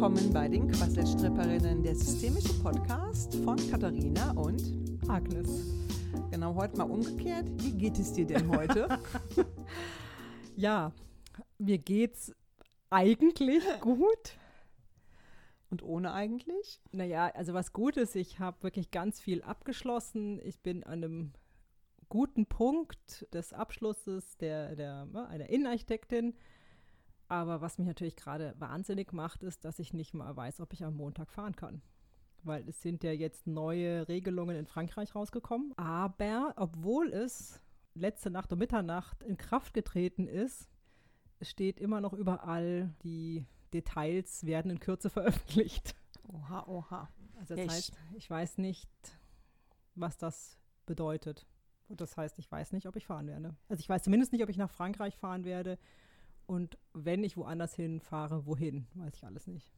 willkommen bei den Quasselstripperinnen, der systemische Podcast von Katharina und Agnes. Genau, heute mal umgekehrt. Wie geht es dir denn heute? ja, mir geht's eigentlich gut. Und ohne eigentlich? Naja, also was gut ist, ich habe wirklich ganz viel abgeschlossen. Ich bin an einem guten Punkt des Abschlusses der, der, ne, einer Innenarchitektin. Aber was mich natürlich gerade wahnsinnig macht, ist, dass ich nicht mal weiß, ob ich am Montag fahren kann. Weil es sind ja jetzt neue Regelungen in Frankreich rausgekommen. Aber obwohl es letzte Nacht um Mitternacht in Kraft getreten ist, steht immer noch überall, die Details werden in Kürze veröffentlicht. Oha, oha. Also das Echt? heißt, ich weiß nicht, was das bedeutet. Und das heißt, ich weiß nicht, ob ich fahren werde. Also ich weiß zumindest nicht, ob ich nach Frankreich fahren werde. Und wenn ich woanders hinfahre, wohin, weiß ich alles nicht.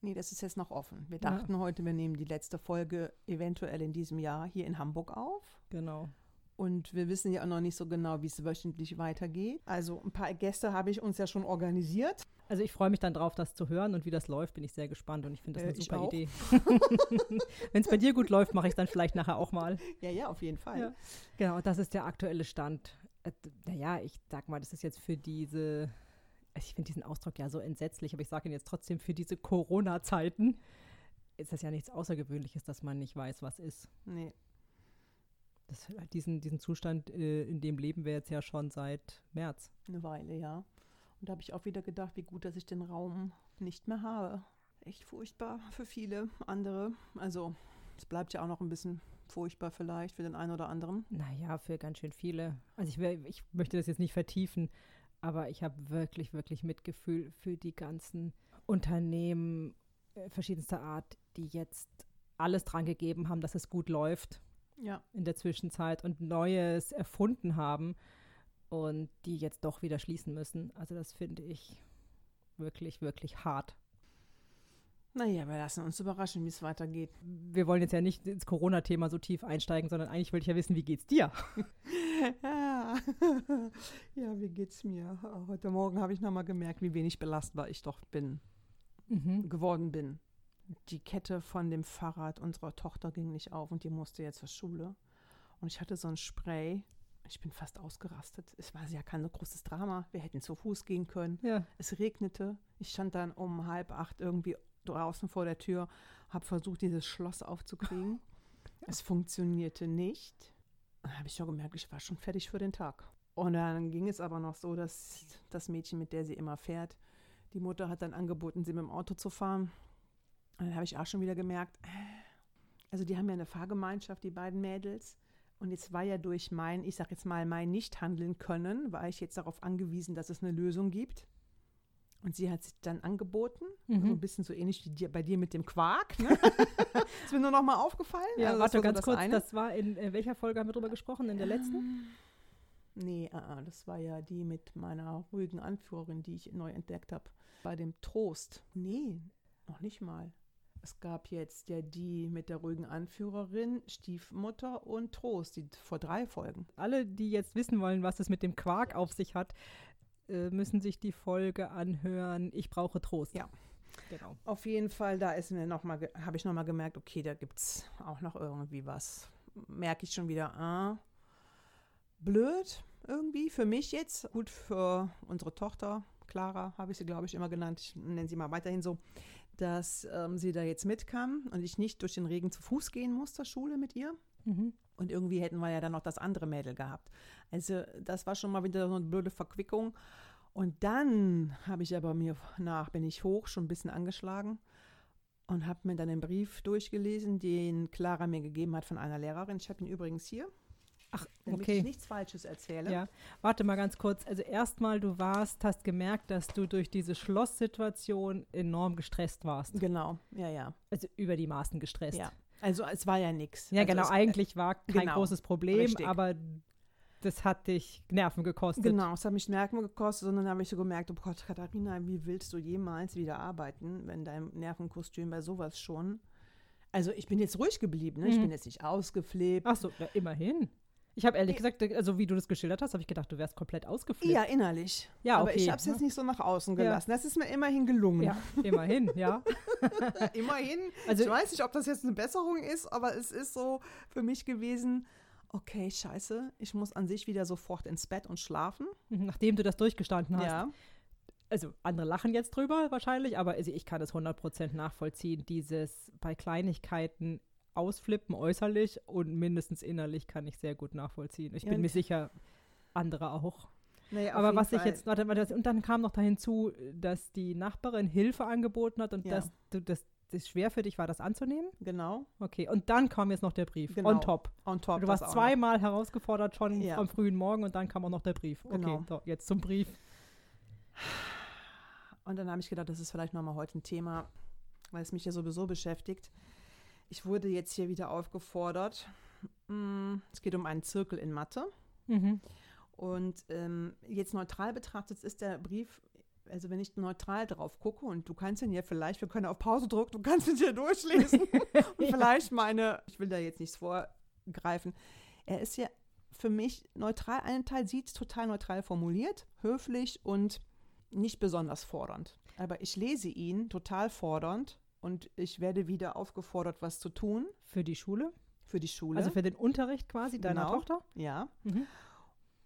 Nee, das ist jetzt noch offen. Wir dachten ja. heute, wir nehmen die letzte Folge eventuell in diesem Jahr hier in Hamburg auf. Genau. Und wir wissen ja auch noch nicht so genau, wie es wöchentlich weitergeht. Also ein paar Gäste habe ich uns ja schon organisiert. Also ich freue mich dann drauf, das zu hören und wie das läuft, bin ich sehr gespannt und ich finde das äh, eine super Idee. Wenn es bei dir gut läuft, mache ich es dann vielleicht nachher auch mal. Ja, ja, auf jeden Fall. Ja. Genau, das ist der aktuelle Stand. Äh, naja, ich sag mal, das ist jetzt für diese ich finde diesen Ausdruck ja so entsetzlich, aber ich sage ihn jetzt trotzdem, für diese Corona-Zeiten ist das ja nichts Außergewöhnliches, dass man nicht weiß, was ist. Nee. Das, diesen, diesen Zustand, äh, in dem leben wir jetzt ja schon seit März. Eine Weile, ja. Und da habe ich auch wieder gedacht, wie gut, dass ich den Raum nicht mehr habe. Echt furchtbar für viele andere. Also es bleibt ja auch noch ein bisschen furchtbar vielleicht für den einen oder anderen. Naja, für ganz schön viele. Also ich, ich möchte das jetzt nicht vertiefen, aber ich habe wirklich, wirklich Mitgefühl für die ganzen Unternehmen äh, verschiedenster Art, die jetzt alles dran gegeben haben, dass es gut läuft ja. in der Zwischenzeit und Neues erfunden haben und die jetzt doch wieder schließen müssen. Also das finde ich wirklich, wirklich hart. Naja, wir lassen uns überraschen, wie es weitergeht. Wir wollen jetzt ja nicht ins Corona-Thema so tief einsteigen, sondern eigentlich wollte ich ja wissen, wie geht's dir? ja. ja, wie geht's mir? Heute Morgen habe ich nochmal gemerkt, wie wenig belastbar ich doch bin, mhm. geworden bin. Die Kette von dem Fahrrad unserer Tochter ging nicht auf und die musste jetzt zur Schule. Und ich hatte so ein Spray. Ich bin fast ausgerastet. Es war ja kein so großes Drama. Wir hätten zu Fuß gehen können. Ja. Es regnete. Ich stand dann um halb acht irgendwie draußen vor der Tür, habe versucht, dieses Schloss aufzukriegen. Es funktionierte nicht. Dann habe ich schon gemerkt, ich war schon fertig für den Tag. Und dann ging es aber noch so, dass das Mädchen, mit der sie immer fährt, die Mutter hat dann angeboten, sie mit dem Auto zu fahren. Und dann habe ich auch schon wieder gemerkt, also die haben ja eine Fahrgemeinschaft, die beiden Mädels. Und jetzt war ja durch mein, ich sage jetzt mal, mein Nicht-Handeln können, war ich jetzt darauf angewiesen, dass es eine Lösung gibt. Und sie hat sich dann angeboten, mhm. so ein bisschen so ähnlich wie dir, bei dir mit dem Quark. Ne? ist mir nur noch mal aufgefallen. Ja, also warte ganz so kurz, eine. das war in, in, welcher Folge haben wir drüber gesprochen? In der letzten? Ähm, nee, uh, das war ja die mit meiner ruhigen Anführerin, die ich neu entdeckt habe. Bei dem Trost. Nee, noch nicht mal. Es gab jetzt ja die mit der ruhigen Anführerin, Stiefmutter und Trost, die vor drei Folgen. Alle, die jetzt wissen wollen, was es mit dem Quark auf sich hat, äh, müssen sich die Folge anhören. Ich brauche Trost. Ja. Genau. Auf jeden Fall, da ist mir noch mal, habe ich nochmal gemerkt, okay, da gibt es auch noch irgendwie was. Merke ich schon wieder, ah, blöd irgendwie für mich jetzt. Gut für unsere Tochter, Clara, habe ich sie, glaube ich, immer genannt. Ich nenne sie mal weiterhin so, dass ähm, sie da jetzt mitkam und ich nicht durch den Regen zu Fuß gehen muss zur Schule mit ihr. Mhm. Und irgendwie hätten wir ja dann noch das andere Mädel gehabt. Also das war schon mal wieder so eine blöde Verquickung. Und dann habe ich aber mir nach, bin ich hoch, schon ein bisschen angeschlagen und habe mir dann den Brief durchgelesen, den Clara mir gegeben hat von einer Lehrerin. Ich habe ihn übrigens hier. Ach, damit okay. ich nichts Falsches erzähle. Ja, warte mal ganz kurz. Also erstmal, du warst, hast gemerkt, dass du durch diese Schlosssituation enorm gestresst warst. Genau, ja, ja. Also über die Maßen gestresst. Ja. Also es war ja nichts. Ja, also genau, eigentlich war kein genau, großes Problem, richtig. aber das hat dich Nerven gekostet. Genau, es hat mich Nerven gekostet dann habe ich so gemerkt, oh Gott, Katharina, wie willst du jemals wieder arbeiten, wenn dein Nervenkostüm bei sowas schon. Also ich bin jetzt ruhig geblieben, ne? ich mhm. bin jetzt nicht ausgeflippt. Ach so, ja, immerhin. Ich habe ehrlich gesagt, also wie du das geschildert hast, habe ich gedacht, du wärst komplett ausgeflippt. Ja, innerlich. Ja, Aber okay. ich habe es jetzt nicht so nach außen Ja. gelassen. Das ist mir immerhin gelungen. Ja, immerhin, ja. immerhin. Also- ich weiß nicht, ob das jetzt eine Besserung ist, aber es ist so für mich gewesen, okay, scheiße, ich muss an sich wieder sofort ins Bett und schlafen. Nachdem du das durchgestanden hast. Ja. Also andere lachen jetzt drüber wahrscheinlich, aber also ich kann das 100% nachvollziehen. Dieses bei Kleinigkeiten ausflippen äußerlich und mindestens innerlich kann ich sehr gut nachvollziehen. Ich Ja, bin mir sicher, andere auch. Naja, Aber was ich Fall. jetzt, warte, warte, und dann kam noch da hinzu, dass die Nachbarin Hilfe angeboten hat und Ja. dass du das, das schwer für dich war, das anzunehmen. Genau, Okay, und dann kam jetzt noch der Brief. Genau. On top. on top. du warst zweimal herausgefordert schon Ja. am frühen Morgen und dann kam auch noch der Brief. Okay, Genau. so, jetzt zum Brief. Und dann habe ich gedacht, das ist vielleicht nochmal heute ein Thema, weil es mich ja sowieso beschäftigt. Ich wurde jetzt hier wieder aufgefordert. mm, Es geht um einen Zirkel in Mathe. Mhm. Und ähm, jetzt neutral betrachtet ist der Brief, also wenn ich neutral drauf gucke und du kannst ihn ja vielleicht, wir können auf Pause drücken, du kannst ihn dir durchlesen und vielleicht meine, ich will da jetzt nichts vorgreifen, er ist ja für mich neutral, einen Teil sieht total neutral formuliert, höflich und nicht besonders fordernd. Aber ich lese ihn total fordernd und ich werde wieder aufgefordert, was zu tun Für die Schule? für die Schule. Also für den Unterricht quasi deiner Genau. Tochter? ja. Mhm.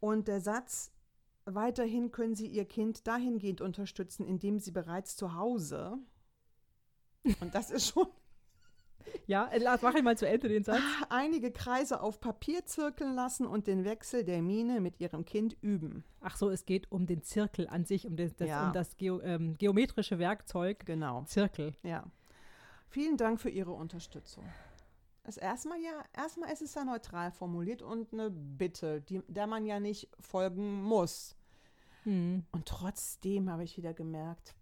Und der Satz, weiterhin können Sie Ihr Kind dahingehend unterstützen, indem Sie bereits zu Hause, und das ist schon, Ja, äh, lass- mach ich mal zu Ende den Satz. einige Kreise auf Papier zirkeln lassen und den Wechsel der Mine mit Ihrem Kind üben. Ach so, es geht um den Zirkel an sich, um das, das, Ja. um das Geo, ähm, geometrische Werkzeug Genau, Zirkel. ja. Vielen Dank für Ihre Unterstützung. Das erstmal ja, erstmal ist es ja neutral formuliert und eine Bitte, die, der man ja nicht folgen muss. Mhm. Und trotzdem habe ich wieder gemerkt,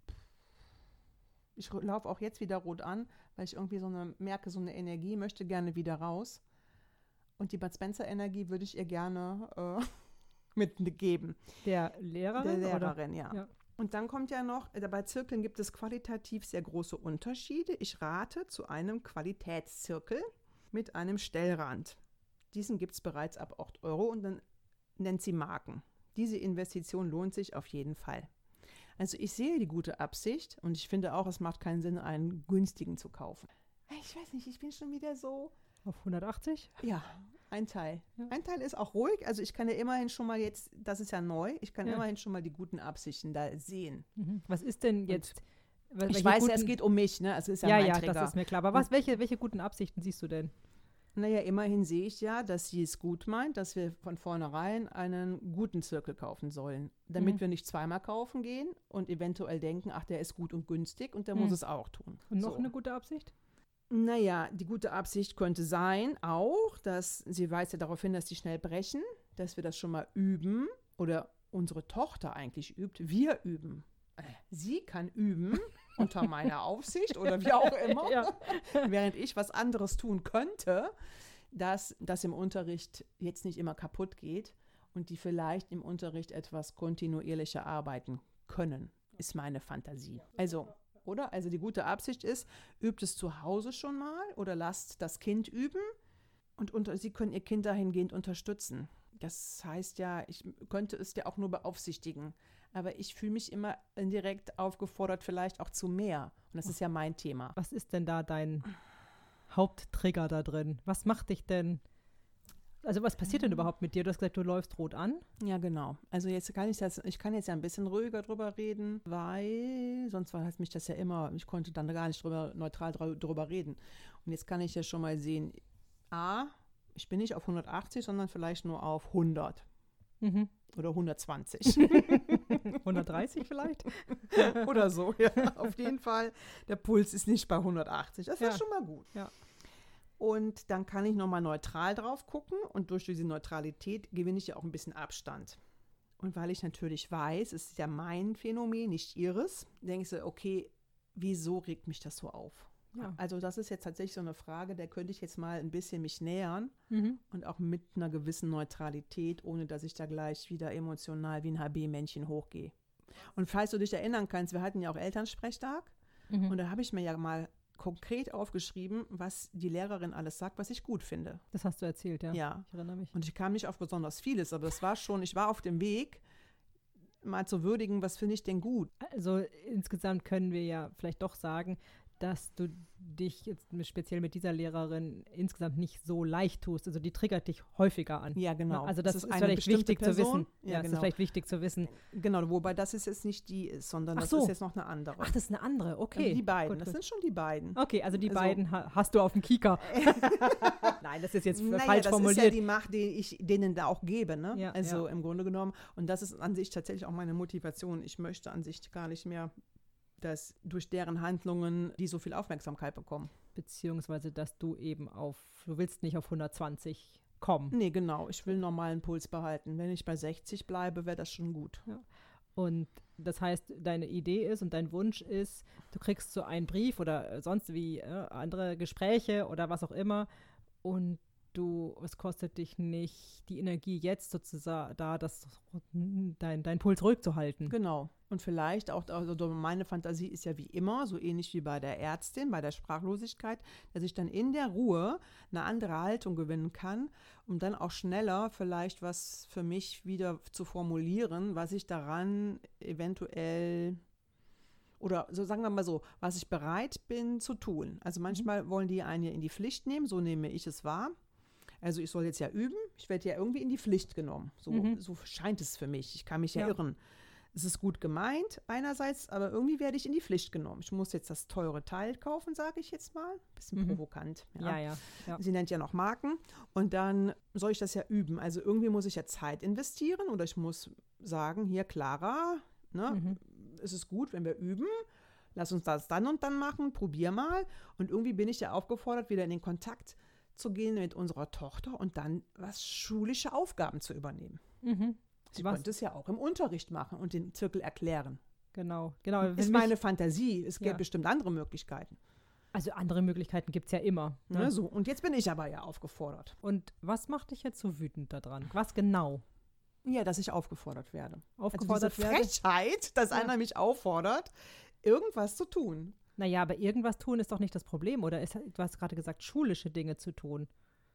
ich laufe auch jetzt wieder rot an, weil ich irgendwie so eine, merke, so eine Energie, möchte gerne wieder raus. Und die Bud Spencer Energie würde ich ihr gerne äh, mitgeben. Der Lehrerin? Der Oder? Lehrerin, ja. Ja. Und dann kommt ja noch, äh, bei Zirkeln gibt es qualitativ sehr große Unterschiede. Ich rate zu einem Qualitätszirkel mit einem Stellrand. Diesen gibt es bereits ab 8 Euro und dann nennt sie Marken. Diese Investition lohnt sich auf jeden Fall. Also ich sehe die gute Absicht und ich finde auch, es macht keinen Sinn, einen günstigen zu kaufen. Ich weiß nicht, ich bin schon wieder so, Auf 180? ja, ein Teil. Ja. Ein Teil ist auch ruhig. Also ich kann ja immerhin schon mal jetzt, das ist ja neu, ich kann Ja. immerhin schon mal die guten Absichten da sehen. Mhm. Was ist denn jetzt? wel- Ich weiß ja, guten- es geht um mich, ne? Also ist ja, Ja, mein ja, Trigger. das ist mir klar. Aber was, welche, welche guten Absichten siehst du denn? Naja, immerhin sehe ich ja, dass sie es gut meint, dass wir von vornherein einen guten Zirkel kaufen sollen. Damit Mhm. wir nicht zweimal kaufen gehen und eventuell denken, ach, der ist gut und günstig und der Mhm. muss es auch tun. Und noch So. eine gute Absicht? Naja, die gute Absicht könnte sein auch, dass sie weist ja darauf hin, dass die schnell brechen, dass wir das schon mal üben oder unsere Tochter eigentlich übt. Wir üben. Äh, Sie kann üben unter meiner Aufsicht oder wie auch immer, Ja. während ich was anderes tun könnte, dass das im Unterricht jetzt nicht immer kaputt geht und die vielleicht im Unterricht etwas kontinuierlicher arbeiten können, ist meine Fantasie. Also, oder? Also die gute Absicht ist, übt es zu Hause schon mal oder lasst das Kind üben und unter, Sie können Ihr Kind dahingehend unterstützen. Das heißt ja, ich könnte es ja auch nur beaufsichtigen. Aber ich fühle mich immer indirekt aufgefordert, vielleicht auch zu mehr. Und das ist ja mein Thema. Was ist denn da dein Haupttrigger da drin? Was macht dich denn? Also was passiert denn überhaupt mit dir? Du hast gesagt, du läufst rot an. Ja, genau. Also jetzt kann ich das, ich kann jetzt ja ein bisschen ruhiger drüber reden, weil sonst war hat mich das ja immer, ich konnte dann gar nicht drüber, neutral drü- drüber reden. Und jetzt kann ich ja schon mal sehen, A, ich bin nicht auf 180, sondern vielleicht nur auf 100 Mhm. oder 120 130 vielleicht? oder so. Ja, auf jeden Fall, der Puls ist nicht bei 180. Das Ja. ist schon mal gut. Ja. Und dann kann ich nochmal neutral drauf gucken und durch diese Neutralität gewinne ich ja auch ein bisschen Abstand. Und weil ich natürlich weiß, es ist ja mein Phänomen, nicht ihres, denkst du, okay, wieso regt mich das so auf? Ja. Also das ist jetzt tatsächlich so eine Frage, der könnte ich jetzt mal ein bisschen mich nähern Mhm. und auch mit einer gewissen Neutralität, ohne dass ich da gleich wieder emotional wie ein HB-Männchen hochgehe. Und falls du dich erinnern kannst, wir hatten ja auch Elternsprechtag Mhm. und da habe ich mir ja mal konkret aufgeschrieben, was die Lehrerin alles sagt, was ich gut finde. Das hast du erzählt, ja. Ja. Ich erinnere mich. Und ich kam nicht auf besonders vieles, aber es war schon, ich war auf dem Weg, mal zu würdigen, was finde ich denn gut. Also insgesamt können wir ja vielleicht doch sagen, dass du dich jetzt speziell mit dieser Lehrerin insgesamt nicht so leicht tust. Also die triggert dich häufiger an. Ja, genau. Also das, Es ist, eine vielleicht wichtig zu Person. wissen. Ja, Ja, genau. ist vielleicht wichtig zu wissen. Genau, wobei das ist jetzt nicht die ist, sondern Ach das so. ist jetzt noch eine andere. Ach, das ist eine andere. Okay. also die beiden, Gut, das gut. sind schon die beiden. Okay, also die Also- beiden ha hast du auf dem Kieker. Nein, das ist jetzt Naja, falsch das formuliert. ist ja die Macht, die ich denen da auch gebe. Ne? Ja, also ja. im Grunde genommen. Und das ist an sich tatsächlich auch meine Motivation. Ich möchte an sich gar nicht mehr, dass durch deren Handlungen die so viel Aufmerksamkeit bekommen. Beziehungsweise, dass du eben auf, du willst nicht auf 120 kommen. Nee, genau. Ich will einen normalen Puls behalten. Wenn ich bei 60 bleibe, wäre das schon gut. Und das heißt, deine Idee ist und dein Wunsch ist, du kriegst so einen Brief oder sonst wie äh, andere Gespräche oder was auch immer und du, es kostet dich nicht die Energie jetzt sozusagen da, das, dein, dein Puls ruhig zu halten. Genau. Und vielleicht auch, also meine Fantasie ist ja wie immer, so ähnlich wie bei der Ärztin, bei der Sprachlosigkeit, dass ich dann in der Ruhe eine andere Haltung gewinnen kann, um dann auch schneller vielleicht was für mich wieder zu formulieren, was ich daran eventuell oder so sagen wir mal so, was ich bereit bin zu tun. Also manchmal wollen die einen ja in die Pflicht nehmen, so nehme ich es wahr. Also ich soll jetzt ja üben, ich werde ja irgendwie in die Pflicht genommen. So, Mhm. so scheint es für mich. Ich kann mich ja, Ja. irren. Es ist gut gemeint einerseits, aber irgendwie werde ich in die Pflicht genommen. Ich muss jetzt das teure Teil kaufen, sage ich jetzt mal. Bisschen Mhm. provokant. Ja, ja. ja. Sie nennt ja noch Marken. Und dann soll ich das ja üben. Also irgendwie muss ich ja Zeit investieren oder ich muss sagen, hier Clara, ne, Mhm. es ist gut, wenn wir üben. Lass uns das dann und dann machen, probier mal. Und irgendwie bin ich ja aufgefordert, wieder in den Kontakt zu gehen mit unserer Tochter und dann was schulische Aufgaben zu übernehmen. Mhm. Sie Was? könnte es ja auch im Unterricht machen und den Zirkel erklären. Genau, genau. Ist meine Fantasie. Es gibt Ja. bestimmt andere Möglichkeiten. also andere Möglichkeiten gibt es ja immer. Ne? Ne? So, und jetzt bin ich aber ja aufgefordert. Und was macht dich jetzt so wütend daran? Was genau? Ja, dass ich aufgefordert werde. Aufgefordert also diese werde? Frechheit, dass Ja. einer mich auffordert, irgendwas zu tun. Naja, aber irgendwas tun ist doch nicht das Problem, oder? Ist, du hast gerade gesagt, schulische Dinge zu tun.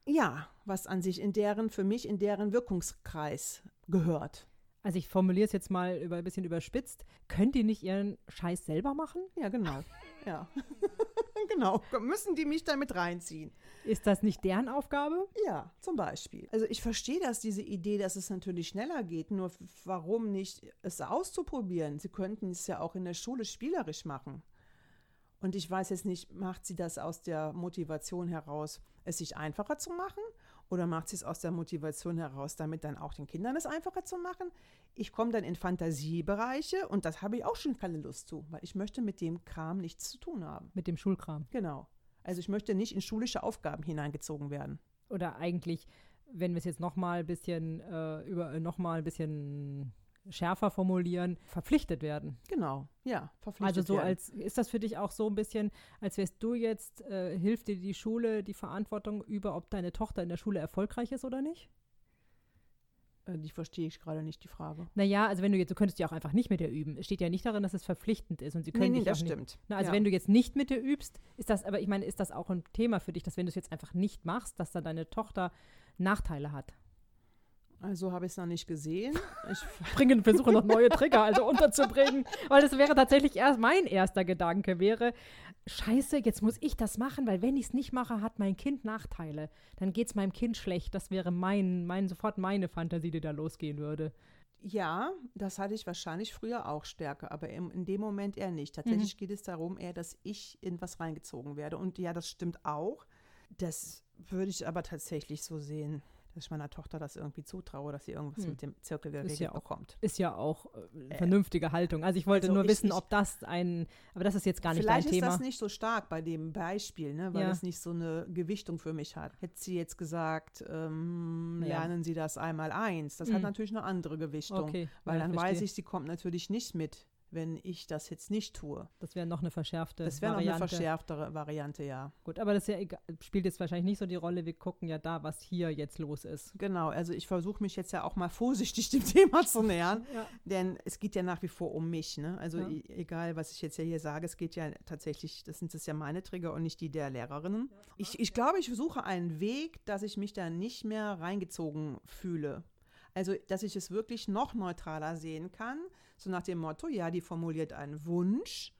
Ja, was an sich in deren, für mich in deren Wirkungskreis gehört. Also ich formuliere es jetzt mal über, ein bisschen überspitzt. Könnt ihr nicht ihren Scheiß selber machen? Ja, genau. ja. genau. Müssen die mich damit reinziehen? Ist das nicht deren Aufgabe? Ja, zum Beispiel. Also ich verstehe das, diese Idee, dass es natürlich schneller geht, nur warum nicht es auszuprobieren? Sie könnten es ja auch in der Schule spielerisch machen. Und ich weiß jetzt nicht, macht sie das aus der Motivation heraus, es sich einfacher zu machen? Oder macht sie es aus der Motivation heraus, damit dann auch den Kindern es einfacher zu machen? Ich komme dann in Fantasiebereiche und das habe ich auch schon keine Lust zu, weil ich möchte mit dem Kram nichts zu tun haben. Mit dem Schulkram. Genau. Also ich möchte nicht in schulische Aufgaben hineingezogen werden. Oder eigentlich, wenn wir es jetzt nochmal ein bisschen äh, über noch mal ein bisschen schärfer formulieren, verpflichtet werden. Genau, ja, verpflichtet Also so werden. als ist das für dich auch so ein bisschen, als wärst du jetzt, äh, hilft dir die Schule die Verantwortung über, ob deine Tochter in der Schule erfolgreich ist oder nicht? Äh, Die verstehe ich gerade nicht, die Frage. Naja, also wenn du jetzt, du könntest ja auch einfach nicht mit ihr üben. Es steht ja nicht darin, dass es verpflichtend ist und sie können nee, nee, das nicht. stimmt. Na, also ja. wenn du jetzt nicht mit ihr übst, ist das, aber ich meine, ist das auch ein Thema für dich, dass wenn du es jetzt einfach nicht machst, dass dann deine Tochter Nachteile hat? Also habe ich es noch nicht gesehen. Ich, Bringen, versuche noch neue Trigger also unterzubringen, weil das wäre tatsächlich erst mein erster Gedanke wäre, scheiße, jetzt muss ich das machen, weil wenn ich es nicht mache, hat mein Kind Nachteile. Dann geht es meinem Kind schlecht. Das wäre mein, mein, sofort meine Fantasie, die da losgehen würde. ja, das hatte ich wahrscheinlich früher auch stärker, aber im, in dem Moment eher nicht. Tatsächlich geht es darum eher, dass ich in was reingezogen werde. Und ja, das stimmt auch. Das würde ich aber tatsächlich so sehen, dass ich meiner Tochter das irgendwie zutraue, dass sie irgendwas Hm. mit dem Zirkel geregelt ja auch- bekommt. Ist ja auch äh, vernünftige Haltung. Also ich wollte also nur ich- wissen, ich- ob das ein, aber das ist jetzt gar nicht Vielleicht dein ist Thema. das nicht so stark bei dem Beispiel, ne, weil Ja. es nicht so eine Gewichtung für mich hat. Hätte sie jetzt gesagt, ähm, Ja. lernen Sie das einmal eins, das hat Mhm. natürlich eine andere Gewichtung. okay, Weil ja, dann verstehe. weiß ich, sie kommt natürlich nicht mit wenn ich das jetzt nicht tue. Das wäre noch eine verschärfte Das wäre noch eine Variante. verschärftere Variante, ja. Gut, aber das ja egal, spielt jetzt wahrscheinlich nicht so die Rolle. Wir gucken ja da, was hier jetzt los ist. Genau, also ich versuche mich jetzt ja auch mal vorsichtig dem Thema zu nähern, Ja. denn es geht ja nach wie vor um mich. Ne? Also Ja. e- egal, was ich jetzt ja hier sage, es geht ja tatsächlich, das sind es ja meine Trigger und nicht die der Lehrerinnen. Ich, ich glaube, ich suche einen Weg, dass ich mich da nicht mehr reingezogen fühle. Also, dass ich es wirklich noch neutraler sehen kann, so nach dem Motto, ja, die formuliert einen Wunsch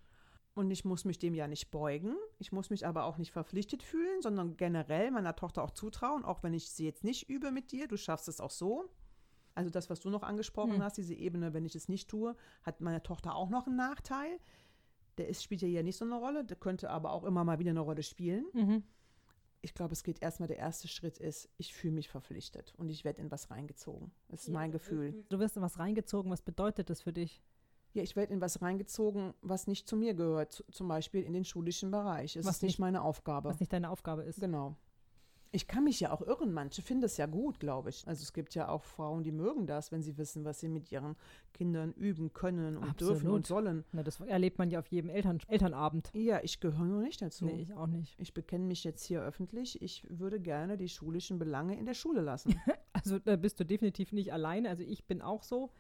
und ich muss mich dem ja nicht beugen. Ich muss mich aber auch nicht verpflichtet fühlen, sondern generell meiner Tochter auch zutrauen, auch wenn ich sie jetzt nicht übe mit dir, du schaffst es auch so. Also das, was du noch angesprochen Hm. hast, diese Ebene, wenn ich es nicht tue, hat meine Tochter auch noch einen Nachteil. Der ist, spielt ja hier nicht so eine Rolle, der könnte aber auch immer mal wieder eine Rolle spielen. Mhm. Ich glaube, es geht erstmal, der erste Schritt ist, ich fühle mich verpflichtet und ich werde in was reingezogen. Das ist mein Gefühl. Du wirst in was reingezogen. Was bedeutet das für dich? Ja, ich werde in was reingezogen, was nicht zu mir gehört, zu, zum Beispiel in den schulischen Bereich. Es Was ist nicht nicht- meine Aufgabe. Was nicht deine Aufgabe ist? Genau. Ich kann mich ja auch irren. Manche finden das ja gut, glaube ich. Also es gibt ja auch Frauen, die mögen das, wenn sie wissen, was sie mit ihren Kindern üben können und dürfen Absolut. und sollen. Na, das erlebt man ja auf jedem Eltern Elternabend. Ja, ich gehöre nur nicht dazu. Nee, ich auch nicht. Ich bekenne mich jetzt hier öffentlich. Ich würde gerne die schulischen Belange in der Schule lassen. Also da bist du definitiv nicht alleine. Also ich bin auch so.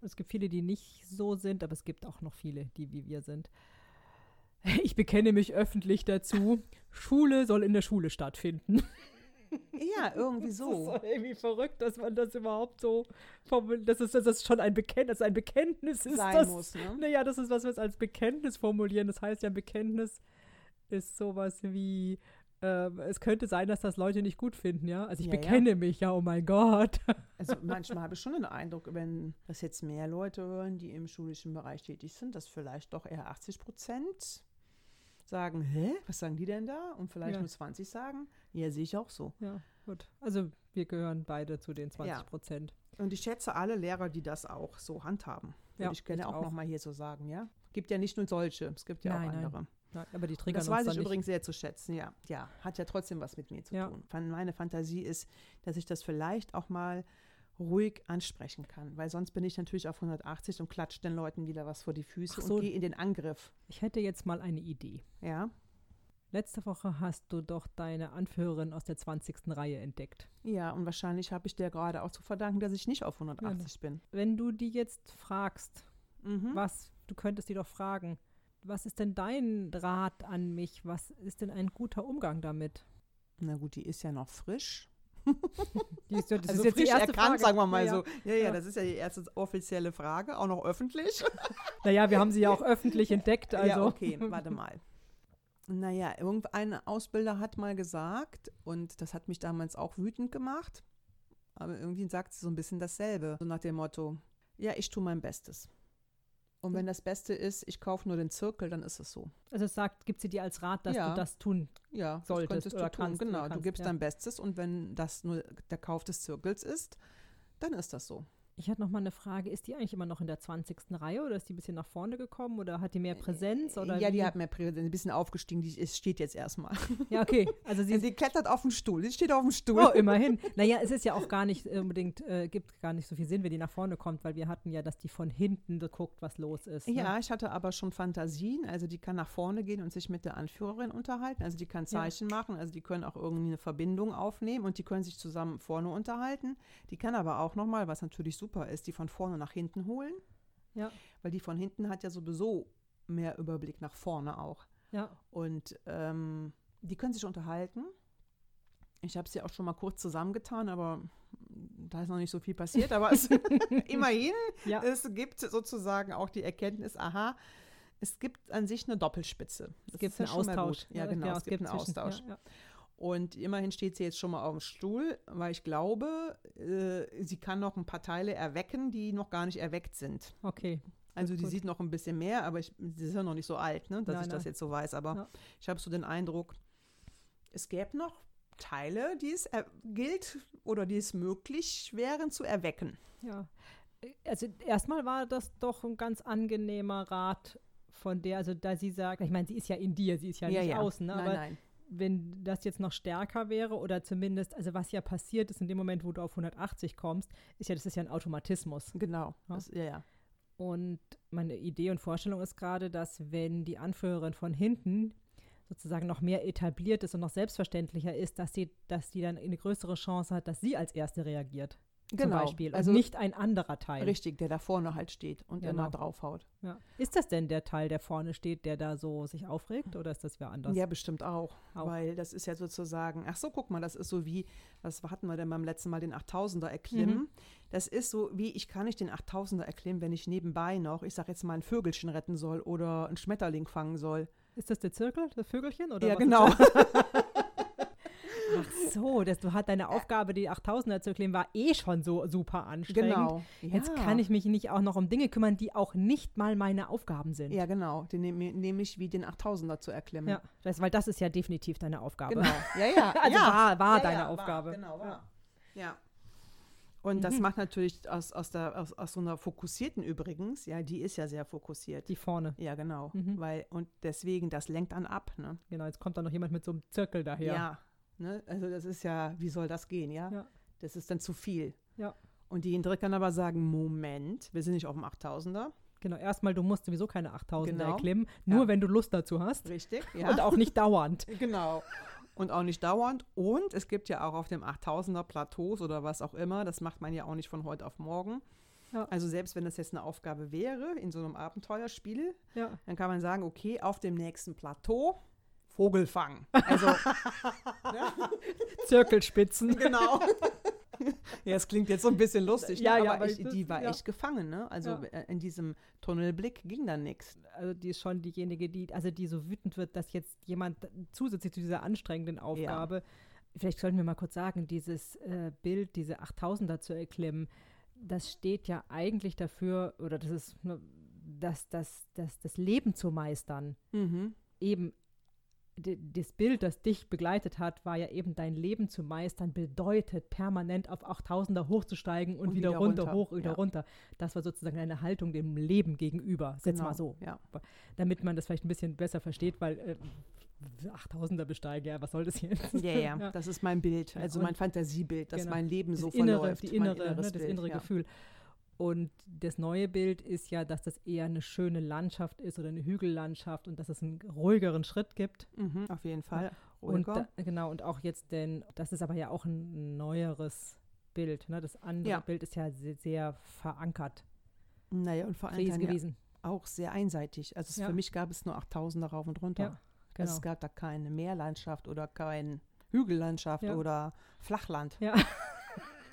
Es gibt viele, die nicht so sind, aber es gibt auch noch viele, die wie wir sind. Ich bekenne mich öffentlich dazu. Schule soll in der Schule stattfinden. ja, irgendwie Das ist so. irgendwie verrückt, dass man das überhaupt so formuliert. Das ist, dass das schon ein Bekenntnis, ein Bekenntnis ist. Sein das, muss, ne? Naja, das ist, was wir als Bekenntnis formulieren. Das heißt ja, ein Bekenntnis ist sowas wie, ähm, es könnte sein, dass das Leute nicht gut finden, ja. Also ich Ja, ja. bekenne mich, ja, oh mein Gott. Also manchmal habe ich schon den Eindruck, wenn das jetzt mehr Leute hören, die im schulischen Bereich tätig sind, dass vielleicht doch eher 80 Prozent sagen, hä, was sagen die denn da? Und vielleicht Ja. nur 20 sagen, ja, sehe ich auch so. Ja, gut. Also wir gehören beide zu den 20 Prozent. Und ich schätze alle Lehrer, die das auch so handhaben. Würde Ja, ich gerne ich auch, auch. noch mal hier so sagen, ja. Gibt ja nicht nur solche, es gibt ja Nein, auch andere. Nein, aber die Und triggern das weiß ich nicht. übrigens sehr zu schätzen, ja. Ja, hat ja trotzdem was mit mir zu Ja. tun. Meine Fantasie ist, dass ich das vielleicht auch mal ruhig ansprechen kann, weil sonst bin ich natürlich auf 180 und klatsche den Leuten wieder was vor die Füße so. und gehe in den Angriff. Ich hätte jetzt mal eine Idee. Ja, Letzte Woche hast du doch deine Anführerin aus der 20. Reihe entdeckt. ja, und wahrscheinlich habe ich dir gerade auch zu verdanken, dass ich nicht auf 180 bin. Wenn du die jetzt fragst, Mhm. was, du könntest die doch fragen, was ist denn dein Rat an mich? Was ist denn ein guter Umgang damit? Na gut, die ist ja noch frisch. Die ist, das also ist jetzt frisch die erste erkannt, Frage. sagen wir mal ja, so. Ja, ja, Ja. das ist ja die erste offizielle Frage, auch noch öffentlich. Naja, wir haben sie ja auch öffentlich entdeckt. Also. Ja, okay, warte mal. Naja, irgendein Ausbilder hat mal gesagt, und das hat mich damals auch wütend gemacht, aber irgendwie sagt sie so ein bisschen dasselbe. So nach dem Motto, ja, ich tue mein Bestes. Und wenn das Beste ist, ich kaufe nur den Zirkel, dann ist es so. Also es sagt, gibt sie dir als Rat, dass Ja. du das tun. Ja, das Solltest könntest oder du tun. kannst Genau, du kannst, gibst ja. dein Bestes und wenn das nur der Kauf des Zirkels ist, dann ist das so. Ich hatte noch mal eine Frage, ist die eigentlich immer noch in der 20. Reihe oder ist die ein bisschen nach vorne gekommen oder hat die mehr Präsenz? Oder ja, wie? die hat mehr Präsenz, ein bisschen aufgestiegen, die ist, steht jetzt erstmal. Ja, okay. Also sie Sie klettert auf den Stuhl, sie steht auf dem Stuhl. Oh, immerhin. Naja, es ist ja auch gar nicht unbedingt, äh, gibt gar nicht so viel Sinn, wenn die nach vorne kommt, weil wir hatten ja, dass die von hinten guckt, was los ist. Ne? Ja, ich hatte aber schon Fantasien. Also die kann nach vorne gehen und sich mit der Anführerin unterhalten. Also die kann Zeichen machen. Also die können auch irgendwie eine Verbindung aufnehmen und die können sich zusammen vorne unterhalten. Die kann aber auch nochmal, was natürlich super ist, die von vorne nach hinten holen. Ja. Weil die von hinten hat ja sowieso mehr Überblick nach vorne auch. Ja. Und ähm, die können sich unterhalten. Ich habe sie auch schon mal kurz zusammengetan, aber da ist noch nicht so viel passiert. Aber es, immerhin, Ja. es gibt sozusagen auch die Erkenntnis, aha, es gibt an sich eine Doppelspitze. Es gibt einen Austausch. Ja, genau, es gibt einen zwischen- Austausch. Ja. Und immerhin steht sie jetzt schon mal auf dem Stuhl, weil ich glaube, äh, sie kann noch ein paar Teile erwecken, die noch gar nicht erweckt sind. Okay. Also die gut. sieht noch ein bisschen mehr, aber ich, sie ist ja noch nicht so alt, ne, dass Nein, ich das nein. jetzt so weiß. Aber Ja. ich habe so den Eindruck, es gäbe noch Teile, die es gilt oder die es möglich wären zu erwecken. Ja. Also erstmal war das doch ein ganz angenehmer Rat von der, also da sie sagt, ich meine, sie ist ja in dir, sie ist ja, nicht außen, ne? Nein, aber nein. Wenn das jetzt noch stärker wäre oder zumindest, also was ja passiert ist in dem Moment, wo du auf 180 kommst, ist ja, das ist ja ein Automatismus. Genau. Ja. Das, ja, ja. Und meine Idee und Vorstellung ist gerade, dass wenn die Anführerin von hinten sozusagen noch mehr etabliert ist und noch selbstverständlicher ist, dass sie, dass die dann eine größere Chance hat, dass sie als Erste reagiert. Genau. Zum Beispiel. Also und nicht ein anderer Teil. Richtig, der da vorne halt steht und Genau. immer draufhaut. Ja. Ist das denn der Teil, der vorne steht, der da so sich aufregt oder ist das wer anders? Ja, bestimmt auch, Auch. Weil das ist ja sozusagen, ach so, guck mal, das ist so wie, was hatten wir denn beim letzten Mal, den 8000er erklimmen. Mhm. Das ist so wie, ich kann nicht den 8000er erklimmen, wenn ich nebenbei noch, ich sag jetzt mal, ein Vögelchen retten soll oder einen Schmetterling fangen soll. Ist das der Zirkel, das Vögelchen? Oder ja, genau. Das? Ach so, das, du hat deine Aufgabe, die 8000er zu erklären, war eh schon so super anstrengend. genau. Jetzt Ja. kann ich mich nicht auch noch um Dinge kümmern, die auch nicht mal meine Aufgaben sind. Ja, genau. Den nehme nehm ich wie den 8000er zu erklimmen. Ja, das, weil das ist ja definitiv deine Aufgabe. Genau. Ja, ja. Also ja. war, war Ja, deine Aufgabe. War, genau, war. Ja. Und das Mhm. macht natürlich aus, aus, der, aus, aus so einer fokussierten übrigens, ja, die ist ja sehr fokussiert. Die vorne. ja, genau. Mhm. Weil, und deswegen, das lenkt dann ab, ne? Genau, jetzt kommt da noch jemand mit so einem Zirkel daher. Ja. Ne? Also das ist ja, wie soll das gehen, ja? Ja. Das ist dann zu viel. Ja. Und die Indrik kann aber sagen, Moment, wir sind nicht auf dem 8000er. Genau, erstmal, du musst sowieso keine 8000er Genau. erklimmen, nur Ja. wenn du Lust dazu hast. Richtig, ja. Und auch nicht dauernd. Genau. Und auch nicht dauernd. Und es gibt ja auch auf dem 8000er Plateaus oder was auch immer, das macht man ja auch nicht von heute auf morgen. Ja. Also selbst wenn das jetzt eine Aufgabe wäre in so einem Abenteuerspiel, Ja. dann kann man sagen, okay, auf dem nächsten Plateau Vogel fangen. Also Zirkelspitzen. genau. ja, es klingt jetzt so ein bisschen lustig, Ja, ne? ja, aber ich, das- die war ja. echt gefangen, ne? Also Ja. äh, in diesem Tunnelblick ging dann nichts. Also die ist schon diejenige, die, also die so wütend wird, dass jetzt jemand zusätzlich zu dieser anstrengenden Aufgabe, vielleicht sollten wir mal kurz sagen, dieses äh, Bild, diese 8000er zu erklimmen, das steht ja eigentlich dafür, oder das ist, ne, das, das, das, das Leben zu meistern. Mhm. Eben das Bild, das dich begleitet hat, war ja eben dein Leben zu meistern, bedeutet permanent auf 8000er hochzusteigen und, Und wieder, wieder runter, runter, hoch, wieder ja. runter. Das war sozusagen eine Haltung dem Leben gegenüber. Setz Genau, mal so Ja. damit man das vielleicht ein bisschen besser versteht, weil äh, 8000er besteigen, ja, was soll das jetzt? Ja, ja, das ist mein Bild, also mein Fantasiebild, dass genau. mein Leben Das so innere, verläuft. die innere, inneres ne, das Bild, innere ja. Und das neue Bild ist ja, dass das eher eine schöne Landschaft ist oder eine Hügellandschaft und dass es einen ruhigeren Schritt gibt. Mhm, auf jeden Fall. Und Ruhiger. da, genau, und auch jetzt denn, das ist aber ja auch ein neueres Bild. Ne? Das andere Ja. Bild ist ja sehr, sehr verankert naja, und vor allem ja gewesen. auch sehr einseitig. Also Ja. für mich gab es nur 8000er rauf und runter. Ja, Also genau. es gab da keine Meerlandschaft oder kein Hügellandschaft oder Flachland. Ja.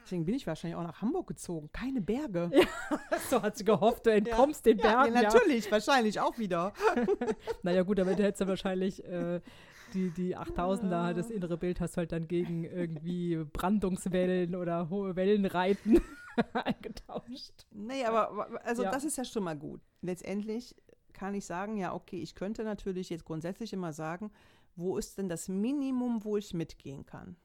Deswegen bin ich wahrscheinlich auch nach Hamburg gezogen. Keine Berge. so hat sie gehofft, du entkommst den Ja, Bergen. ja, natürlich, wahrscheinlich auch wieder. Naja gut, aber du hättest ja wahrscheinlich äh, die, die 8000er, halt das innere Bild hast du halt dann gegen irgendwie Brandungswellen oder hohe Wellenreiten eingetauscht. Nee, aber also Ja. das ist ja schon mal gut. Letztendlich kann ich sagen, ja, okay, ich könnte natürlich jetzt grundsätzlich immer sagen, wo ist denn das Minimum, wo ich mitgehen kann?